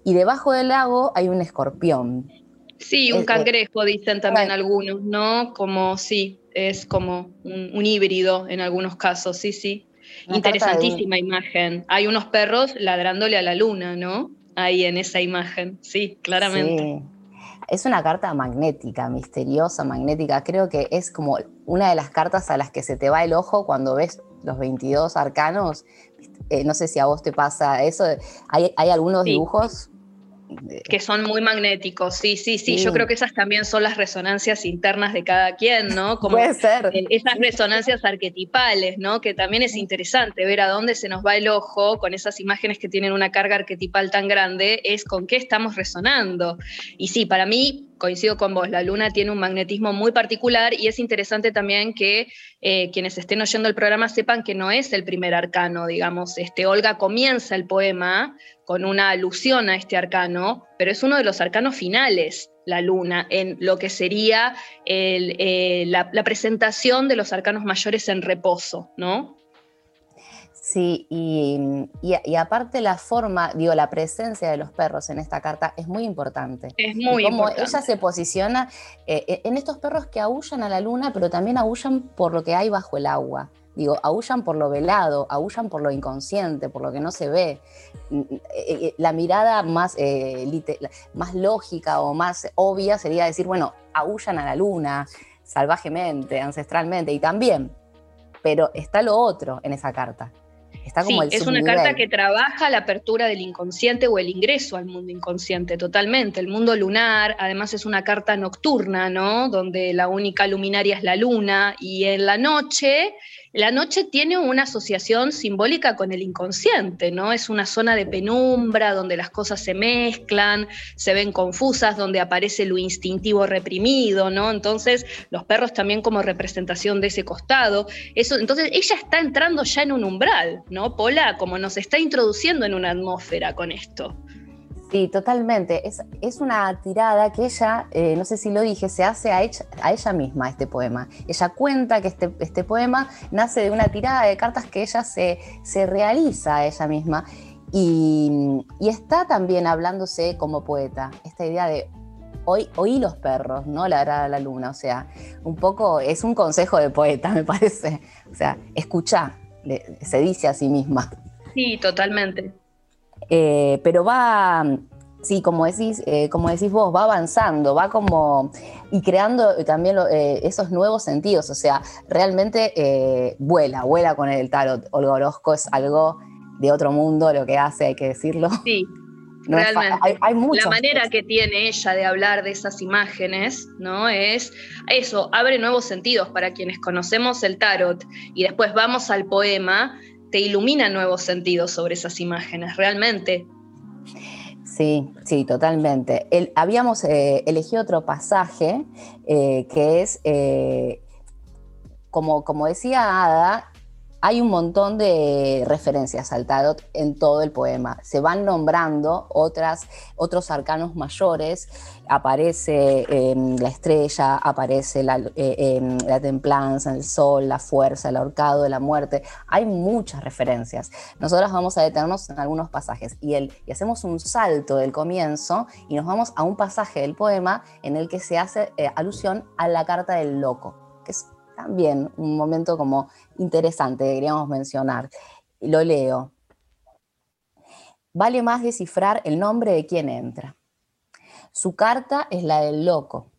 Y debajo del lago hay un escorpión. Sí, un cangrejo, dicen también algunos, ¿no? Como sí, es como un, híbrido en algunos casos, sí, sí. Interesantísima imagen. Hay unos perros ladrándole a la luna, ¿no? Ahí en esa imagen, sí, claramente. Sí. Es una carta magnética, misteriosa, magnética. Creo que es como una de las cartas a las que se te va el ojo cuando ves los 22 arcanos. Eh, no sé si a vos te pasa eso. Hay, algunos dibujos que son muy magnéticos, sí, sí, sí, Yo creo que esas también son las resonancias internas de cada quien, ¿no? [LAUGHS] Como Puede ser. Esas resonancias arquetipales, ¿no? Que también es interesante ver a dónde se nos va el ojo con esas imágenes que tienen una carga arquetipal tan grande, es con qué estamos resonando. Y sí, para mí, coincido con vos, la luna tiene un magnetismo muy particular y es interesante también que eh, quienes estén oyendo el programa sepan que no es el primer arcano, digamos, este, Olga comienza el poema con una alusión a este arcano, pero es uno de los arcanos finales, la luna, en lo que sería eh, la, presentación de los arcanos mayores en reposo, ¿no? Sí, y, aparte la forma, digo, la presencia de los perros en esta carta es muy importante. Es muy como ella se posiciona eh, en estos perros que aullan a la luna, pero también aullan por lo que hay bajo el agua. Digo, aullan por lo velado, aullan por lo inconsciente, por lo que no se ve. Mm, mm, eh, eh, la mirada más, eh, más lógica o más obvia sería decir, bueno, aullan a la luna salvajemente, ancestralmente, y también, pero está lo otro en esa carta. Está como sí, es una carta que trabaja la apertura del inconsciente o el ingreso al mundo inconsciente, totalmente. El mundo lunar, además es una carta nocturna, ¿no? Donde la única luminaria es la luna y en la noche la noche tiene una asociación simbólica con el inconsciente, ¿no? Es una zona de penumbra donde las cosas se mezclan, se ven confusas, donde aparece lo instintivo reprimido, ¿no? Entonces, los perros también como representación de ese costado. Eso, entonces, ella está entrando ya en un umbral, ¿no? Pola, como nos está introduciendo en una atmósfera con esto. Sí, totalmente. Es, es una tirada que ella, eh, no sé si lo dije, se hace a ella, a ella misma este poema. Ella cuenta que este, este, poema nace de una tirada de cartas que ella se, se realiza a ella misma y, está también hablándose como poeta. Esta idea de hoy, oí los perros, no la a la luna. O sea, un poco es un consejo de poeta, [LAUGHS] me parece. O sea, escucha, se dice a sí misma. Sí, totalmente. Eh, pero va, sí, como decís, eh, como decís vos, va avanzando, va como y creando también eh, esos nuevos sentidos, o sea, realmente vuela, vuela con el tarot. Olga Orozco es algo de otro mundo lo que hace, hay que decirlo. Sí. [LAUGHS] realmente. Hay, La manera que tiene ella de hablar de esas imágenes, ¿no? Es eso, abre nuevos sentidos para quienes conocemos el tarot y después vamos al poema te ilumina nuevos sentidos sobre esas imágenes, realmente. Sí, sí, totalmente. habíamos eh, elegido otro pasaje eh, que es, eh, como, como decía Ada, hay un montón de referencias al tarot en todo el poema. Se van nombrando otros arcanos mayores. Aparece em, la estrella, aparece la, eh, em, la, templanza, el sol, la fuerza, el ahorcado, la muerte. Hay muchas referencias. Nosotros vamos a detenernos en algunos pasajes y, y hacemos un salto del comienzo y nos vamos a un pasaje del poema en el que se hace eh, alusión a la carta del loco, que es también un momento como interesante queríamos mencionar. Lo leo. Vale más descifrar el nombre de quien entra. Su carta es la del loco,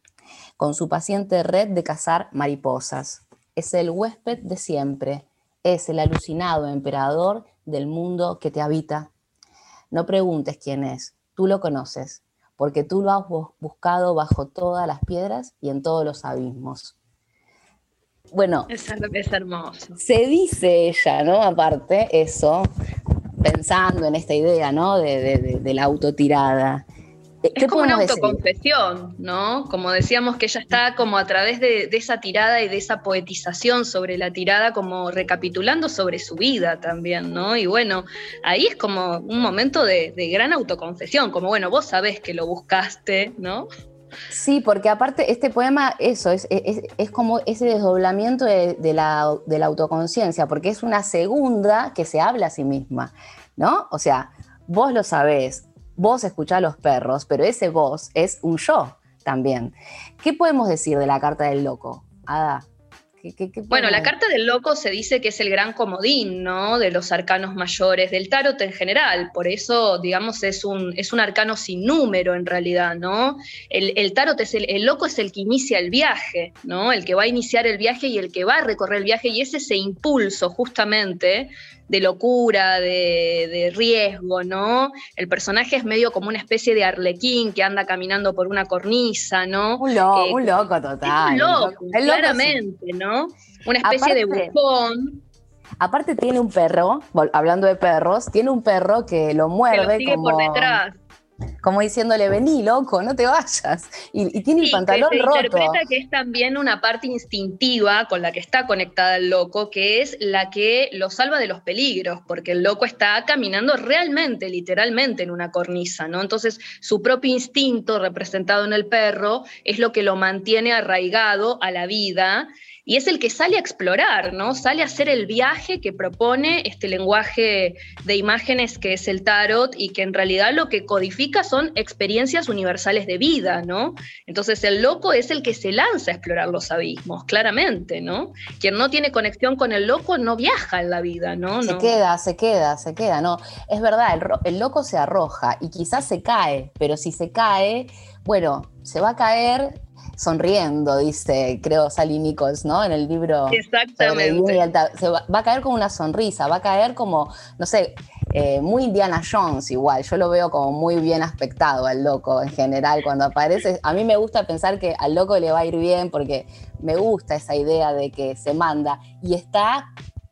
con su paciente red de cazar mariposas. Es el huésped de siempre, es el alucinado emperador del mundo que te habita. No preguntes quién es, tú lo conoces, porque tú lo has buscado bajo todas las piedras y en todos los abismos. Bueno, es, hermoso. Se dice ella, ¿no? Aparte, eso, pensando en esta idea, ¿no? De, la autotirada. es como una autoconfesión, ¿no? Como decíamos que ella está como a través de, esa tirada y de esa poetización sobre la tirada, como recapitulando sobre su vida también, ¿no? Y bueno, ahí es como un momento de, gran autoconfesión, como bueno, vos sabés que lo buscaste, ¿no? Sí, porque aparte este poema, eso, es, es, como ese desdoblamiento de, la, de la autoconciencia, porque es una segunda que se habla a sí misma, ¿no? O sea, vos lo sabés, vos escuchás a los perros, pero ese vos es un yo también. ¿Qué podemos decir de la carta del loco? Ada. Bueno, la carta del loco se dice que es el gran comodín, ¿no? De los arcanos mayores, del tarot en general. Por eso, digamos, es un, es un arcano sin número en realidad, ¿no? El, tarot es el, el, loco es el que inicia el viaje, ¿no? El que va a iniciar el viaje y el que va a recorrer el viaje. Y es ese impulso, justamente, de locura, de, riesgo, ¿no? El personaje es medio como una especie de arlequín que anda caminando por una cornisa, ¿no? Un loco, eh, un loco total. Un loco, claramente, ¿no? Una especie de bufón. Aparte tiene un perro, hablando de perros, tiene un perro que lo muerde sigue por detrás como diciéndole, vení, loco, no te vayas. Y, tiene el pantalón que se roto. interpreta que es también una parte instintiva con la que está conectada el loco, que es la que lo salva de los peligros, porque el loco está caminando realmente, literalmente en una cornisa, ¿no? Entonces, su propio instinto representado en el perro es lo que lo mantiene arraigado a la vida y es el que sale a explorar, ¿no? Sale a hacer el viaje que propone este lenguaje de imágenes que es el tarot y que en realidad lo que codifica son experiencias universales de vida, ¿no? Entonces el loco es el que se lanza a explorar los abismos, claramente, ¿no? Quien no tiene conexión con el loco no viaja en la vida, ¿no? Se queda, se queda, se queda, ¿no? Es verdad, el, el loco se arroja y quizás se cae, pero si se cae, bueno, se va a caer sonriendo, dice, creo, Sally Nichols, ¿no? En el libro. Exactamente. Se va, a caer con una sonrisa, va a caer como, no sé, eh, muy Indiana Jones igual. Yo lo veo como muy bien aspectado al loco en general cuando aparece. A mí me gusta pensar que al loco le va a ir bien porque me gusta esa idea de que se manda y está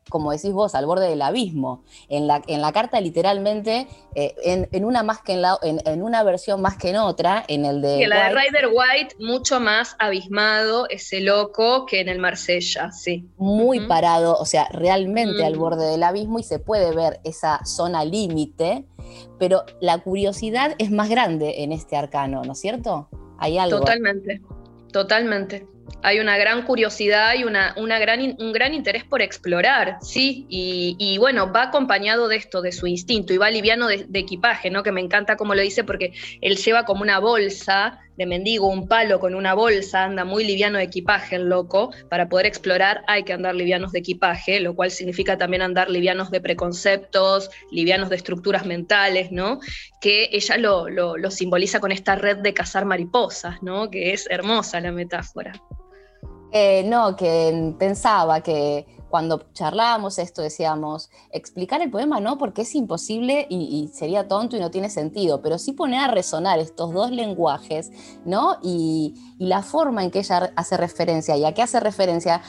como decís vos, al borde del abismo. En la, en la carta literalmente, eh, en, una más que en, la, en, una versión más que en otra, en el de... en la de Ryder White, mucho más abismado ese loco que en el Marsella, sí. Muy parado, o sea, realmente al mm. borde del abismo y se puede ver esa zona límite, pero la curiosidad es más grande en este arcano, ¿no es cierto? Hay algo. Totalmente, totalmente hay una gran curiosidad y una, una gran, un gran interés por explorar, ¿sí? Y, bueno, va acompañado de esto, de su instinto, y va liviano de, equipaje, ¿no? Que me encanta como lo dice, porque él lleva como una bolsa de mendigo, un palo con una bolsa, anda muy liviano de equipaje el loco. Para poder explorar hay que andar livianos de equipaje, lo cual significa también andar livianos de preconceptos, livianos de estructuras mentales, ¿no? Que ella lo, lo simboliza con esta red de cazar mariposas, ¿no? Que es hermosa la metáfora. Eh, no, que pensaba que cuando charlábamos esto decíamos, explicar el poema no, porque es imposible y, sería tonto y no tiene sentido, pero sí poner a resonar estos dos lenguajes, ¿no? Y, la forma en que ella hace referencia y a qué hace referencia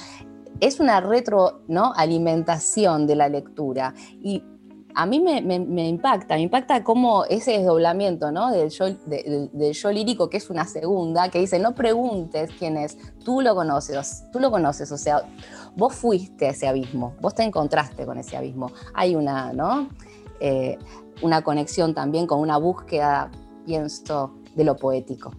es una retro, ¿no? De la lectura. Y a mí me, impacta, me impacta como ese desdoblamiento ¿no? del, yo, lírico, que es una segunda, que dice, no preguntes quién es, tú lo conoces, tú lo conoces, o sea, vos fuiste a ese abismo, vos te encontraste con ese abismo. Hay una, ¿no? Eh, una conexión también con una búsqueda, pienso, de lo poético.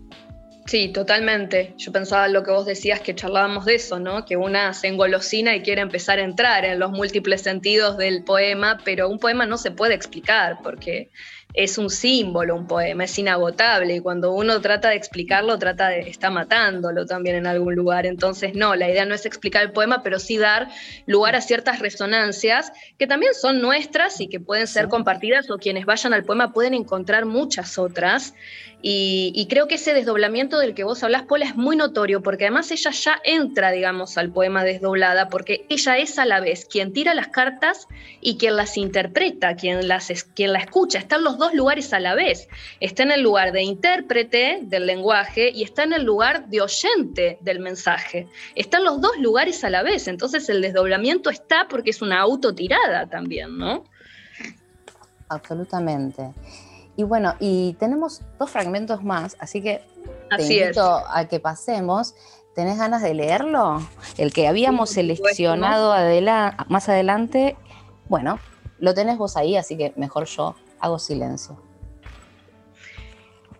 Sí, totalmente. Yo pensaba lo que vos decías que charlábamos de eso, ¿no? Que una se engolosina y quiere empezar a entrar en los múltiples sentidos del poema, pero un poema no se puede explicar porque es un símbolo un poema, es inagotable y cuando uno trata de explicarlo, trata de, está matándolo también en algún lugar. Entonces, no, la idea no es explicar el poema, pero sí dar lugar a ciertas resonancias que también son nuestras y que pueden ser compartidas o quienes vayan al poema pueden encontrar muchas otras. Y, creo que ese desdoblamiento del que vos hablás, Paula, es muy notorio, porque además ella ya entra, digamos, al poema desdoblada, porque ella es a la vez quien tira las cartas y quien las interpreta, quien, las, quien la escucha. Están los dos lugares a la vez. Está en el lugar de intérprete del lenguaje y está en el lugar de oyente del mensaje. Están los dos lugares a la vez. Entonces el desdoblamiento está porque es una autotirada también, ¿no? Absolutamente. Y bueno, y tenemos dos fragmentos más, así que te Así es. invito a que pasemos. ¿Tenés ganas de leerlo? El que habíamos Sí, seleccionado adela- más adelante. Bueno, lo tenés vos ahí, así que mejor yo hago silencio.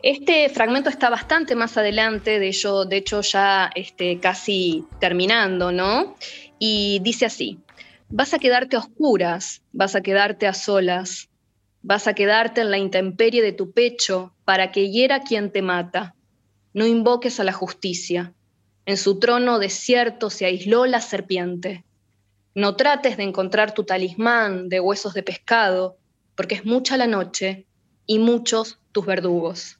Este fragmento está bastante más adelante, de hecho, de hecho ya este, casi terminando, ¿no? Y dice así, vas a quedarte a oscuras, vas a quedarte a solas, vas a quedarte en la intemperie de tu pecho para que hiera quien te mata. No invoques a la justicia. En su trono desierto se aisló la serpiente. No trates de encontrar tu talismán de huesos de pescado, porque es mucha la noche y muchos tus verdugos.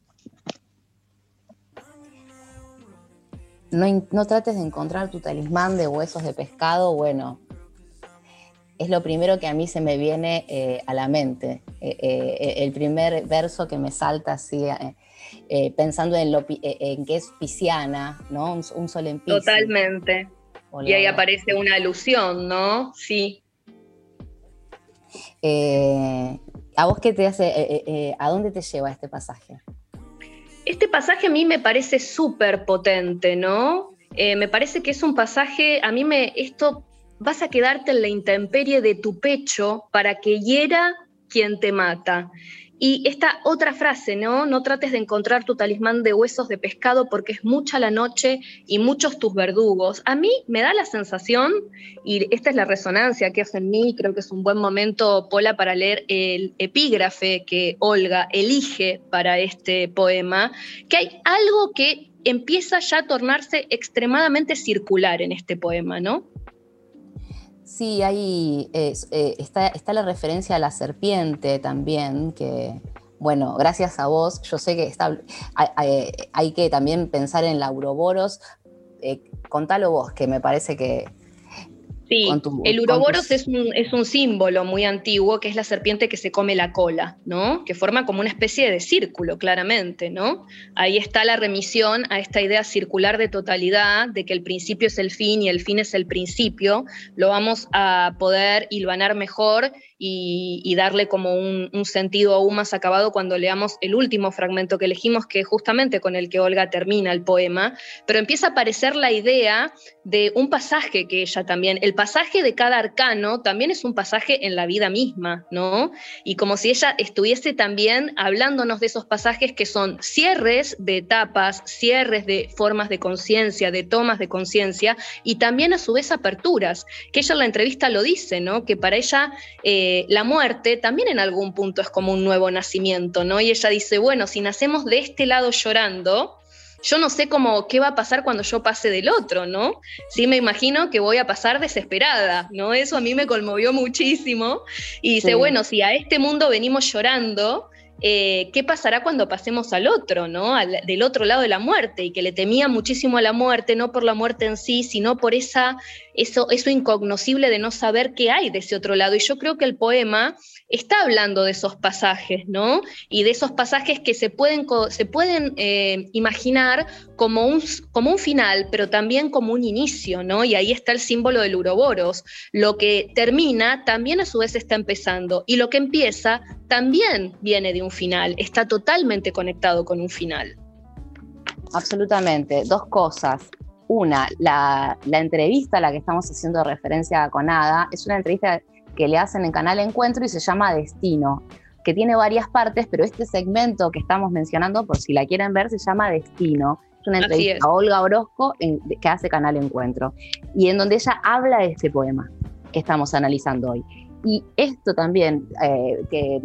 No, no trates de encontrar tu talismán de huesos de pescado, bueno, es lo primero que a mí se me viene eh, a la mente. Eh, eh, el primer verso que me salta así, pensando en, lo, en que es pisciana, ¿no? Un, un sol en. Totalmente. Hola, Y ahí aparece una alusión, ¿no? Sí. ¿A vos qué te hace, a dónde te lleva este pasaje? Este pasaje a mí me parece súper potente, ¿no? Me parece que es un pasaje, a mí me, esto, vas a quedarte en la intemperie de tu pecho para que hiera quien te mata. Y esta otra frase, ¿no? No trates de encontrar tu talismán de huesos de pescado porque es mucha la noche y muchos tus verdugos. A mí me da la sensación, y esta es la resonancia que hace en mí, creo que es un buen momento, Pola, para leer el epígrafe que Olga elige para este poema, que hay algo que empieza ya a tornarse extremadamente circular en este poema, ¿no? Sí, ahí eh, está, está la referencia a la serpiente también, que, bueno, gracias a vos, yo sé que está, hay, hay- hay que también pensar en la Uroboros. Eh, contalo vos, que me parece que... Sí, el uroboros es un, es un símbolo muy antiguo, que es la serpiente que se come la cola, ¿no? Que forma como una especie de círculo, claramente, ¿no? Ahí está la remisión a esta idea circular de totalidad, de que el principio es el fin y el fin es el principio. Lo vamos a poder hilvanar mejor y, darle como un, un sentido aún más acabado cuando leamos el último fragmento que elegimos, que es justamente con el que Olga termina el poema, pero empieza a aparecer la idea de un pasaje que ella también, el pasaje de cada arcano también es un pasaje en la vida misma, ¿no? Y como si ella estuviese también hablándonos de esos pasajes que son cierres de etapas, cierres de formas de conciencia, de tomas de conciencia, y también a su vez aperturas, que ella en la entrevista lo dice, ¿no? Que para ella eh, la muerte también en algún punto es como un nuevo nacimiento, ¿no? Y ella dice, bueno, si nacemos de este lado llorando, yo no sé cómo qué va a pasar cuando yo pase del otro, ¿no? Sí me imagino que voy a pasar desesperada, ¿no? Eso a mí me conmovió muchísimo. Y dice, Sí. bueno, si a este mundo venimos llorando, eh, ¿qué pasará cuando pasemos al otro, ¿no? Al- del otro lado de la muerte, y que le temía muchísimo a la muerte, no por la muerte en sí, sino por esa, eso, eso incognoscible de no saber qué hay de ese otro lado. Y yo creo que el poema está hablando de esos pasajes, ¿no? Y de esos pasajes que se pueden, se pueden eh, imaginar como un, como un final, pero también como un inicio, ¿no? Y ahí está el símbolo del uroboros. Lo que termina también a su vez está empezando, y lo que empieza también viene de un final, está totalmente conectado con un final. Absolutamente. Dos cosas. Una, la, la entrevista a la que estamos haciendo referencia con Ada es una entrevista que le hacen en Canal Encuentro y se llama Destino, que tiene varias partes, pero este segmento que estamos mencionando, por si la quieren ver, se llama Destino. Es una entrevista es. a Olga Orozco en- que hace Canal Encuentro y en donde ella habla de este poema que estamos analizando hoy. Y esto también eh, que,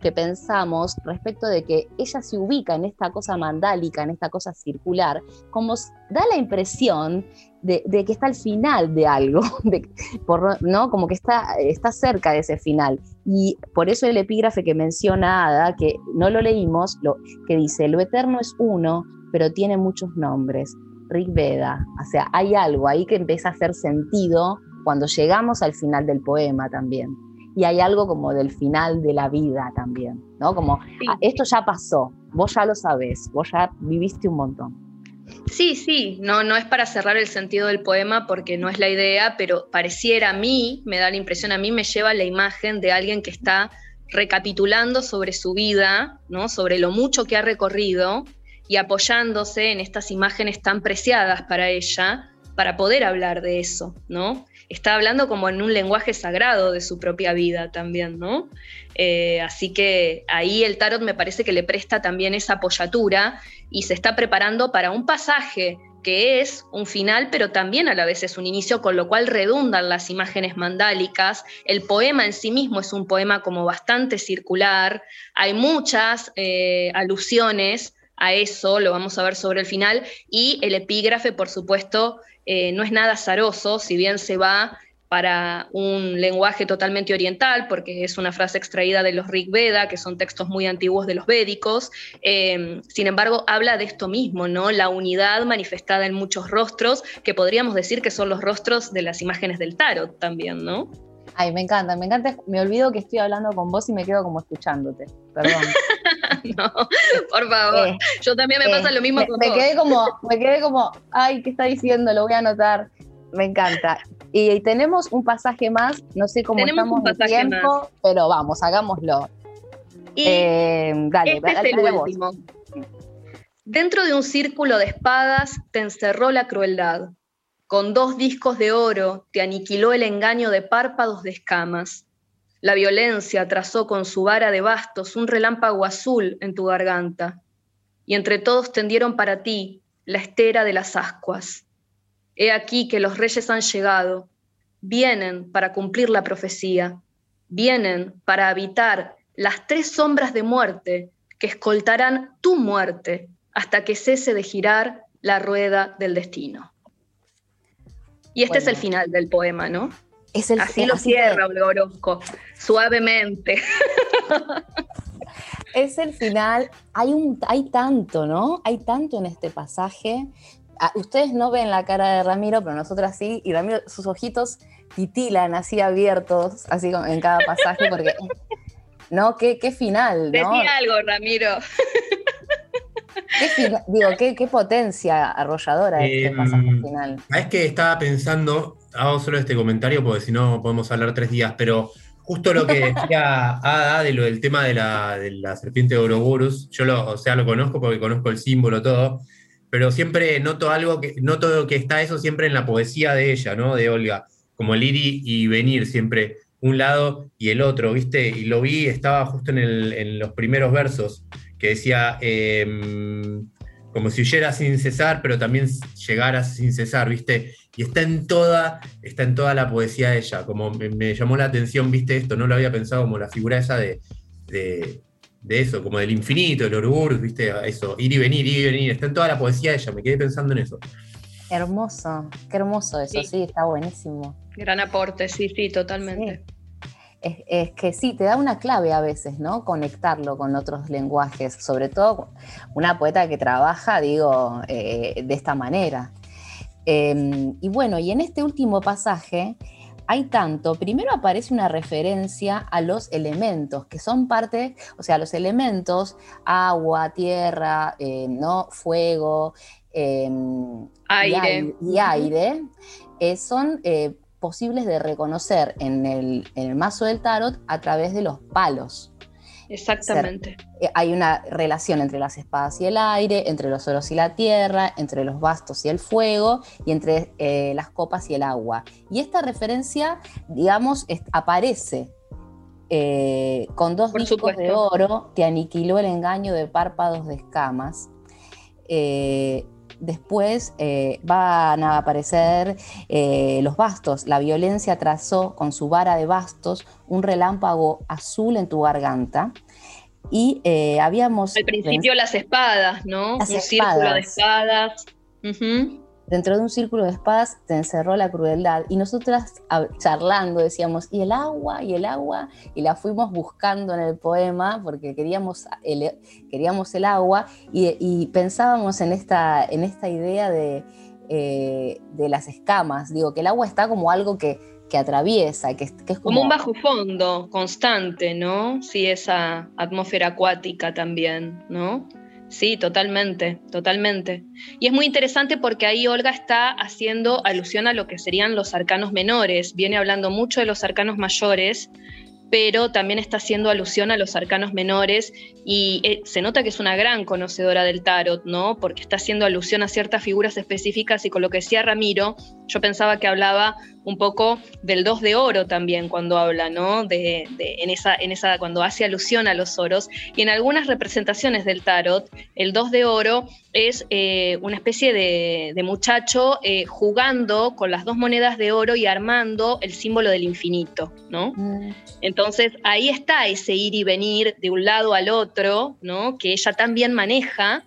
que pensamos respecto de que ella se ubica en esta cosa mandálica, en esta cosa circular, como da la impresión de, que está al final de algo, [LAUGHS] por- ¿no? como que está, está cerca de ese final. Y por eso el epígrafe que menciona Ada, que no lo leímos, lo, que dice, lo eterno es uno, pero tiene muchos nombres. Rig Veda, o sea, hay algo ahí que empieza a hacer sentido cuando llegamos al final del poema también. Y hay algo como del final de la vida también, ¿no? Como, Sí. ah, esto ya pasó, vos ya lo sabés, vos ya viviste un montón. Sí, sí, no, no es para cerrar el sentido del poema porque no es la idea, pero pareciera a mí, me da la impresión, a mí me lleva la imagen de alguien que está recapitulando sobre su vida, ¿no? sobre lo mucho que ha recorrido y apoyándose en estas imágenes tan preciadas para ella para poder hablar de eso, ¿no? Está hablando como en un lenguaje sagrado de su propia vida también, ¿no? Eh, así que ahí el tarot me parece que le presta también esa apoyatura y se está preparando para un pasaje que es un final, pero también a la vez es un inicio, con lo cual redundan las imágenes mandálicas. El poema en sí mismo es un poema como bastante circular, hay muchas eh, alusiones a eso, lo vamos a ver sobre el final, y el epígrafe, por supuesto, eh, no es nada azaroso, si bien se va para un lenguaje totalmente oriental, porque es una frase extraída de los Rig Veda, que son textos muy antiguos de los védicos. Eh, sin embargo, habla de esto mismo, ¿no? La unidad manifestada en muchos rostros, que podríamos decir que son los rostros de las imágenes del tarot también, ¿no? Ay, me encanta, me encanta. Me olvido que estoy hablando con vos y me quedo como escuchándote. Perdón. [LAUGHS] [LAUGHS] no, por favor. Eh, Yo también me pasa lo mismo me, con me vos. Quedé como, me quedé como, ay, ¿qué está diciendo? Lo voy a anotar. Me encanta. Y, tenemos un pasaje más, no sé cómo estamos de tiempo, pero vamos, hagámoslo. Y eh, dale, este dale, es el dale vos. último. Dentro de un círculo de espadas te encerró la crueldad. Con dos discos de oro te aniquiló el engaño de párpados de escamas. La violencia trazó con su vara de bastos un relámpago azul en tu garganta. Y entre todos tendieron para ti la estera de las ascuas. He aquí que los reyes han llegado. Vienen para cumplir la profecía. Vienen para habitar las tres sombras de muerte que escoltarán tu muerte hasta que cese de girar la rueda del destino. Y este es el final del poema, ¿no? Es el, así lo así cierra Orozco, suavemente. [LAUGHS] Es el final. Hay, un, hay tanto, ¿no? Hay tanto en este pasaje. Ah, ustedes no ven la cara de Ramiro, pero nosotras sí. Y Ramiro, sus ojitos titilan así abiertos, así como en cada pasaje, porque. ¿No? ¿Qué, qué final, ¿no? Decía algo, Ramiro. [LAUGHS] ¿Qué digo, ¿qué, qué potencia arrolladora este Em, pasaje final. Es que estaba pensando, hago solo este comentario porque si no podemos hablar tres días, pero justo lo que decía [LAUGHS] Ada de lo del tema de la, de la serpiente de Ouroboros, yo lo, o sea, lo conozco porque conozco el símbolo, todo, pero siempre noto algo que, noto que está eso siempre en la poesía de ella, ¿no? De Olga, como el ir y, y venir siempre, un lado y el otro, ¿viste? Y lo vi, estaba justo en, el- en los primeros versos, que decía, em, como si huyera sin cesar, pero también llegara sin cesar, ¿viste? Y está en toda, está en toda la poesía de ella, como me, me llamó la atención, ¿viste? Esto, no lo había pensado como la figura esa de, de, de eso, como del infinito, el Ouroboros, ¿viste? Eso, ir y venir, ir y venir, está en toda la poesía de ella, me quedé pensando en eso. Hermoso, qué hermoso eso, Sí. sí, está buenísimo. Gran aporte, sí, sí, totalmente. Es, es que sí, te da una clave a veces, ¿no? Conectarlo con otros lenguajes, sobre todo una poeta que trabaja, digo, eh, de esta manera. Eh, y bueno, y en este último pasaje hay tanto, primero aparece una referencia a los elementos, que son parte, o sea, los elementos, agua, tierra, eh, ¿no? fuego, eh, y Aire. ai- y aire, eh, son posibles de reconocer en el, en el mazo del tarot a través de los palos. Exactamente. Eh, hay una relación entre las espadas y el aire, entre los oros y la tierra, entre los bastos y el fuego, y entre eh, las copas y el agua. Y esta referencia, digamos, es- aparece eh, con dos Por discos de oro, te aniquiló el engaño de párpados de escamas. Eh, después eh, van a aparecer eh, los bastos. La violencia trazó con su vara de bastos un relámpago azul en tu garganta. Y eh, habíamos Al principio las espadas, ¿no? Las Un círculo de espadas. Dentro de un círculo de espadas te encerró la crueldad. Y nosotras charlando decíamos, ¿y el agua? ¿Y el agua? Y la fuimos buscando en el poema porque queríamos el, queríamos el agua y, y pensábamos en esta, en esta idea de, eh, de las escamas. Digo, que el agua está como algo que, que atraviesa, que, que es Como un bajo fondo constante, ¿no? Sí, esa atmósfera acuática también, ¿no? Sí, totalmente, totalmente. Y es muy interesante porque ahí Olga está haciendo alusión a lo que serían los arcanos menores. Viene hablando mucho de los arcanos mayores, pero también está haciendo alusión a los arcanos menores y eh, se nota que es una gran conocedora del tarot, ¿no? Porque está haciendo alusión a ciertas figuras específicas y con lo que decía Ramiro, yo pensaba que hablaba un poco del dos de oro también cuando habla, ¿no? De, en, esa, en esa, cuando hace alusión a los oros. Y en algunas representaciones del tarot, el dos de oro es eh, una especie de, muchacho eh, jugando con las dos monedas de oro y armando el símbolo del infinito, ¿no? Mm. Entonces ahí está ese ir y venir de un lado al otro, ¿no? Que ella también maneja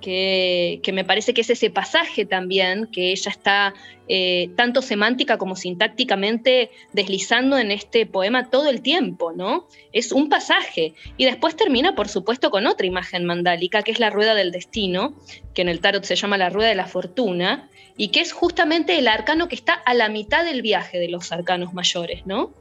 que, me parece que es ese pasaje también, que ella está eh, tanto semántica como sintácticamente deslizando en este poema todo el tiempo, ¿no? Es un pasaje. Y después termina, por supuesto, con otra imagen mandálica, que es la rueda del destino, que en el tarot se llama la rueda de la fortuna, y que es justamente el arcano que está a la mitad del viaje de los arcanos mayores, ¿no?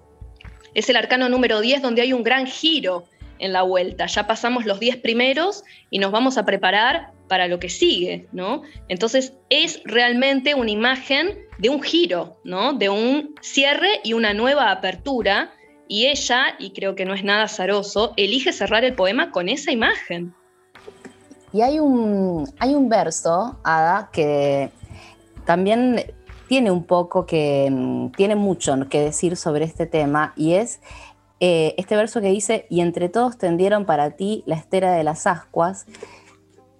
Es el arcano número 10 donde hay un gran giro en la vuelta. Ya pasamos los 10 primeros y nos vamos a preparar para lo que sigue, ¿no? Entonces es realmente una imagen de un giro, ¿no? De un cierre y una nueva apertura. Y ella, y creo que no es nada azaroso, elige cerrar el poema con esa imagen. Y hay un, hay un verso, Ada, que también tiene un poco que, mm, tiene mucho que decir sobre este tema, y es eh, este verso que dice, y entre todos tendieron para ti la estera de las ascuas,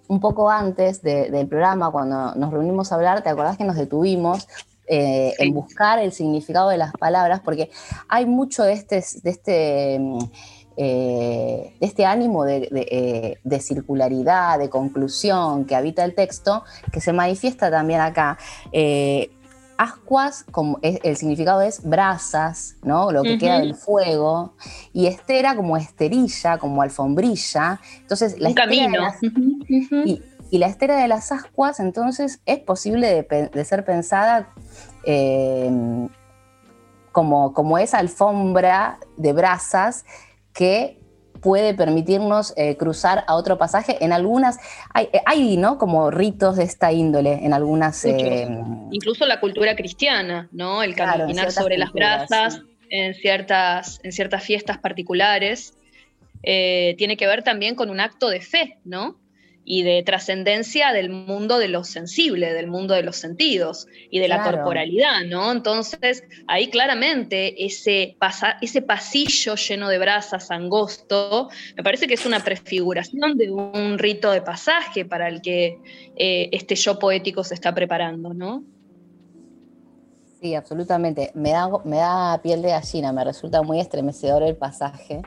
un poco antes del programa, cuando nos reunimos a hablar, ¿te acordás que nos detuvimos eh, en buscar el significado de las palabras? Porque hay mucho de este, de este, mm, eh, de este ánimo de, de, circularidad, de conclusión que habita el texto, que se manifiesta también acá. Ascuas, como el significado es brasas, ¿no? Lo que queda del fuego. Y estera como esterilla, como alfombrilla. Entonces, la camino. y, la estera de las ascuas, entonces, es posible de, ser pensada eh, como, como esa alfombra de brasas que puede permitirnos eh, cruzar a otro pasaje. En algunas, hay, eh, hay, ¿no? Como ritos de esta índole, en algunas... Eh, incluso la cultura cristiana, ¿no? El caminar sobre las brasas en, ciertas, en ciertas fiestas particulares. tiene que ver también con un acto de fe, ¿no? Y de trascendencia del mundo de lo sensible, del mundo de los sentidos y de la corporalidad, ¿no? Entonces, ahí claramente ese, ese pasillo lleno de brasas, angosto, me parece que es una prefiguración de un rito de pasaje para el que eh, este yo poético se está preparando, ¿no? Sí, absolutamente. Me da, me da piel de gallina, me resulta muy estremecedor el pasaje.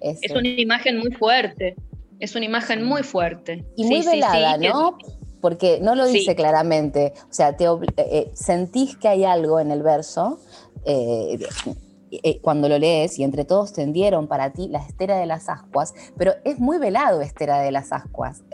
Es una imagen muy fuerte. Es una imagen muy fuerte. Y muy velada, ¿no? Porque no lo dice claramente. O sea, te, eh, eh, sentís que hay algo en el verso eh, cuando lo lees y entre todos tendieron para ti la estera de las ascuas, pero es muy velado estera de las ascuas.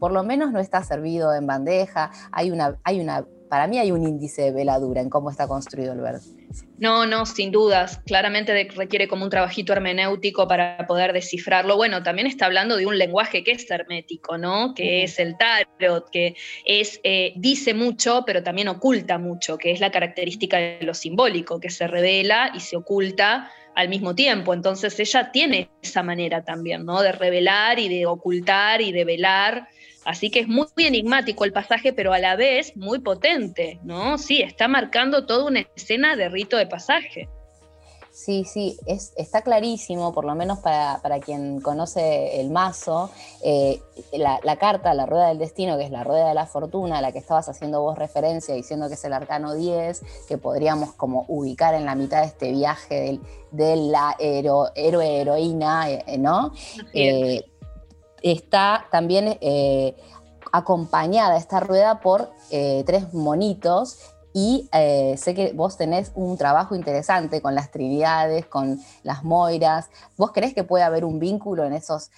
por lo menos no está servido en bandeja, hay una, hay una para mí hay un índice de veladura en cómo está construido el verso. No, no, sin dudas. Claramente requiere como un trabajito hermenéutico para poder descifrarlo. Bueno, también está hablando de un lenguaje que es hermético, ¿no? Que es el tarot, que es, eh, dice mucho, pero también oculta mucho, que es la característica de lo simbólico, que se revela y se oculta al mismo tiempo. Entonces ella tiene esa manera también, ¿no? De revelar y de ocultar y de velar Así que es muy enigmático el pasaje, pero a la vez muy potente, ¿no? Sí, está marcando toda una escena de rito de pasaje. Sí, sí, es, está clarísimo, por lo menos para, quien conoce el mazo, eh, la, carta, la rueda del destino, que es la rueda de la fortuna, a la que estabas haciendo vos referencia, diciendo que es el arcano 10, que podríamos como ubicar en la mitad de este viaje de la héroe, heroína, eh, ¿no? Está también eh, acompañada esta rueda por eh, tres monitos y eh, sé que vos tenés un trabajo interesante con las trinidades, con las moiras. ¿Vos crees que puede haber un vínculo en esos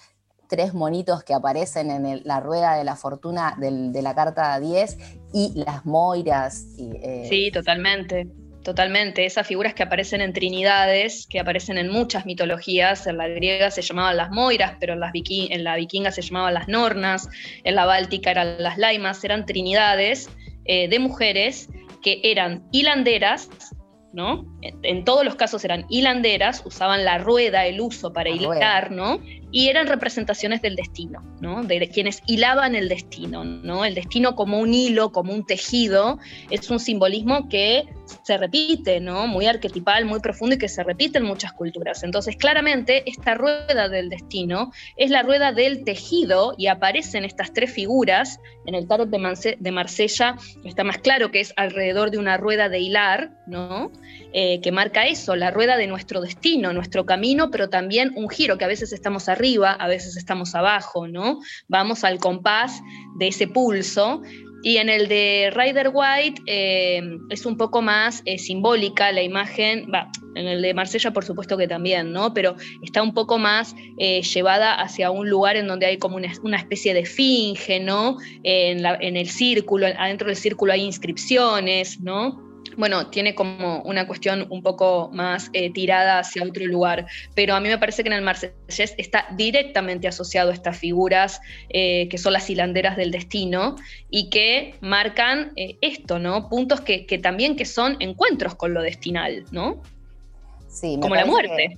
tres monitos que aparecen en la rueda de la fortuna de la carta 10 y las moiras? sí, totalmente. Totalmente, esas figuras que aparecen en trinidades, que aparecen en muchas mitologías, en la griega se llamaban las moiras, pero en, las en la vikinga se llamaban las nornas, en la báltica eran las laimas, eran trinidades eh, de mujeres que eran hilanderas, ¿no? En, todos los casos eran hilanderas, usaban la rueda, el uso para hilar, ¿no? Y eran representaciones del destino, ¿no? De quienes hilaban el destino, ¿no? El destino como un hilo, como un tejido, es un simbolismo que se repite, ¿no? Muy arquetipal, muy profundo y que se repite en muchas culturas. Entonces, claramente, esta rueda del destino es la rueda del tejido y aparecen estas tres figuras. En el tarot de, Marsella está más claro que es alrededor de una rueda de hilar, ¿no? Eh, que marca eso, la rueda de nuestro destino, nuestro camino, pero también un giro, que a veces estamos arriba, a veces estamos abajo, ¿no? Vamos al compás de ese pulso y en el de Rider White eh, es un poco más eh, simbólica la imagen, en el de Marsella por supuesto que también, ¿no? Pero está un poco más eh, llevada hacia un lugar en donde hay como una, especie de finge, ¿no? En, en el círculo, adentro del círculo hay inscripciones, ¿no? Bueno, tiene como una cuestión un poco más eh, tirada hacia otro lugar, pero a mí me parece que en el Marsellés está directamente asociado a estas figuras eh, que son las hilanderas del destino y que marcan eh, esto, ¿no? Puntos que, también que son encuentros con lo destinal, ¿no? Sí, como la muerte.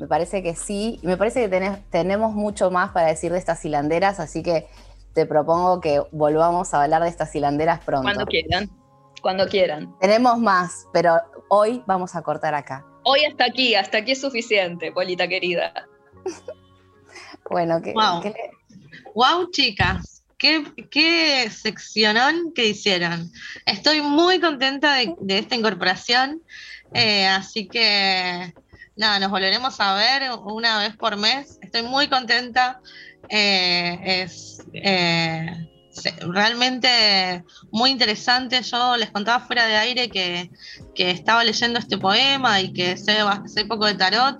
me parece que sí, y me parece que tenemos mucho más para decir de estas hilanderas, así que te propongo que volvamos a hablar de estas hilanderas pronto. Cuando quieran. Cuando quieran. Tenemos más, pero hoy vamos a cortar acá. Hoy hasta aquí, hasta aquí es suficiente, Polita querida. [LAUGHS] bueno, que, wow. wow, chicas. Qué, qué, seccionón que hicieron. Estoy muy contenta de, esta incorporación. Eh, así que nada, nos volveremos a ver una vez por mes. Estoy muy contenta. Eh, es eh, realmente muy interesante. Yo les contaba fuera de aire que, estaba leyendo este poema y que sé, sé poco de tarot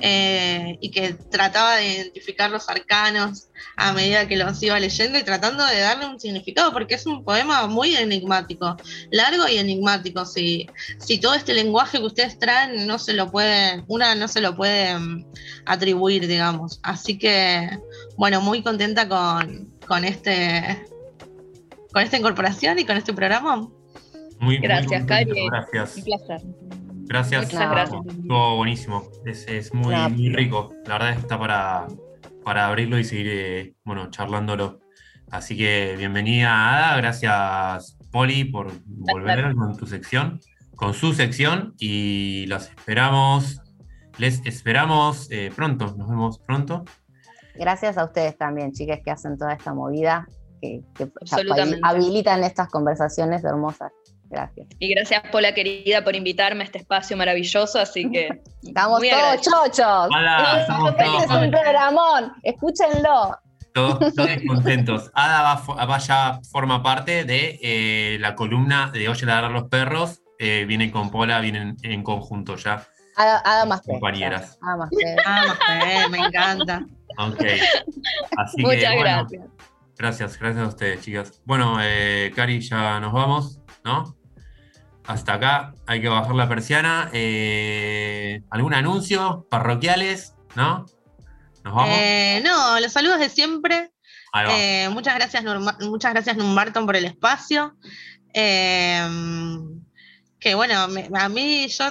eh, y que trataba de identificar los arcanos a medida que los iba leyendo y tratando de darle un significado, porque es un poema muy enigmático, largo y enigmático. Si, si todo este lenguaje que ustedes traen no se lo puede, una no se lo puede atribuir, digamos. Así que, bueno, muy contenta con, con este con esta incorporación y con este programa. Muy, gracias, Cari. Gracias. Un placer. Gracias. Muchas gracias. Estuvo buenísimo. Es, muy, muy, rico. La verdad está para, para abrirlo y seguir eh, bueno, charlándolo. Así que bienvenida, Ada. Gracias, Poli, por volver con tu sección, con su sección. Y los esperamos. Les esperamos eh, pronto. Nos vemos pronto. Gracias a ustedes también, chicas, que hacen toda esta movida, que, habilitan estas conversaciones hermosas. Gracias. Y gracias, Pola querida, por invitarme a este espacio maravilloso. Así que. [LAUGHS] estamos todos chochos. Hola, estamos todos. Es un programón. Escúchenlo. Todos, contentos. Ada va, ya forma parte de eh, la columna de Oye ladrar los perros. Eh, vienen con Pola, vienen en conjunto ya. Ada, más compañeras. Ada más Ada me encanta. Ok. Así Muchas gracias. Gracias, gracias a ustedes, chicas. Bueno, eh, Cari, ya nos vamos, ¿no? Hasta acá hay que bajar la persiana. Eh, ¿Algún anuncio? ¿Parroquiales? ¿No? ¿Nos vamos? Eh, no, los saludos de siempre. Eh, muchas gracias, muchas gracias, Numbarton, por el espacio. que bueno, a mí yo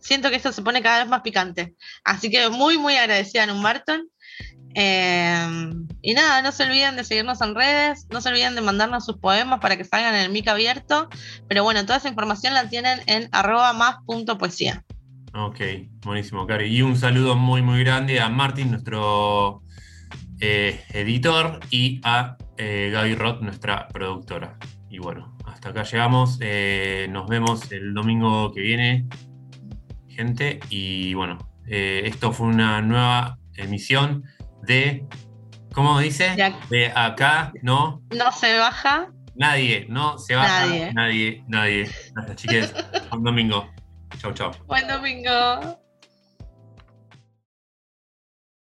siento que esto se pone cada vez más picante. Así que muy, muy agradecida a Numbarton. Em, y nada, no se olviden de seguirnos en redes, no se olviden de mandarnos sus poemas para que salgan en el mic abierto. Pero bueno, toda esa información la tienen en arroba más punto poesía. Ok, buenísimo, Cari. Y un saludo muy, muy grande a Martín, nuestro eh, editor, y a eh, Gaby Roth, nuestra productora. Y bueno, hasta acá llegamos. Eh, nos vemos el domingo que viene, gente. Y bueno, esto fue una nueva emisión de, ¿cómo dice? De, acá, ¿no? No se baja. Nadie, no se baja. Nadie, nadie. nadie. Gracias, chiques. Buen domingo. Chau, chau. Buen domingo.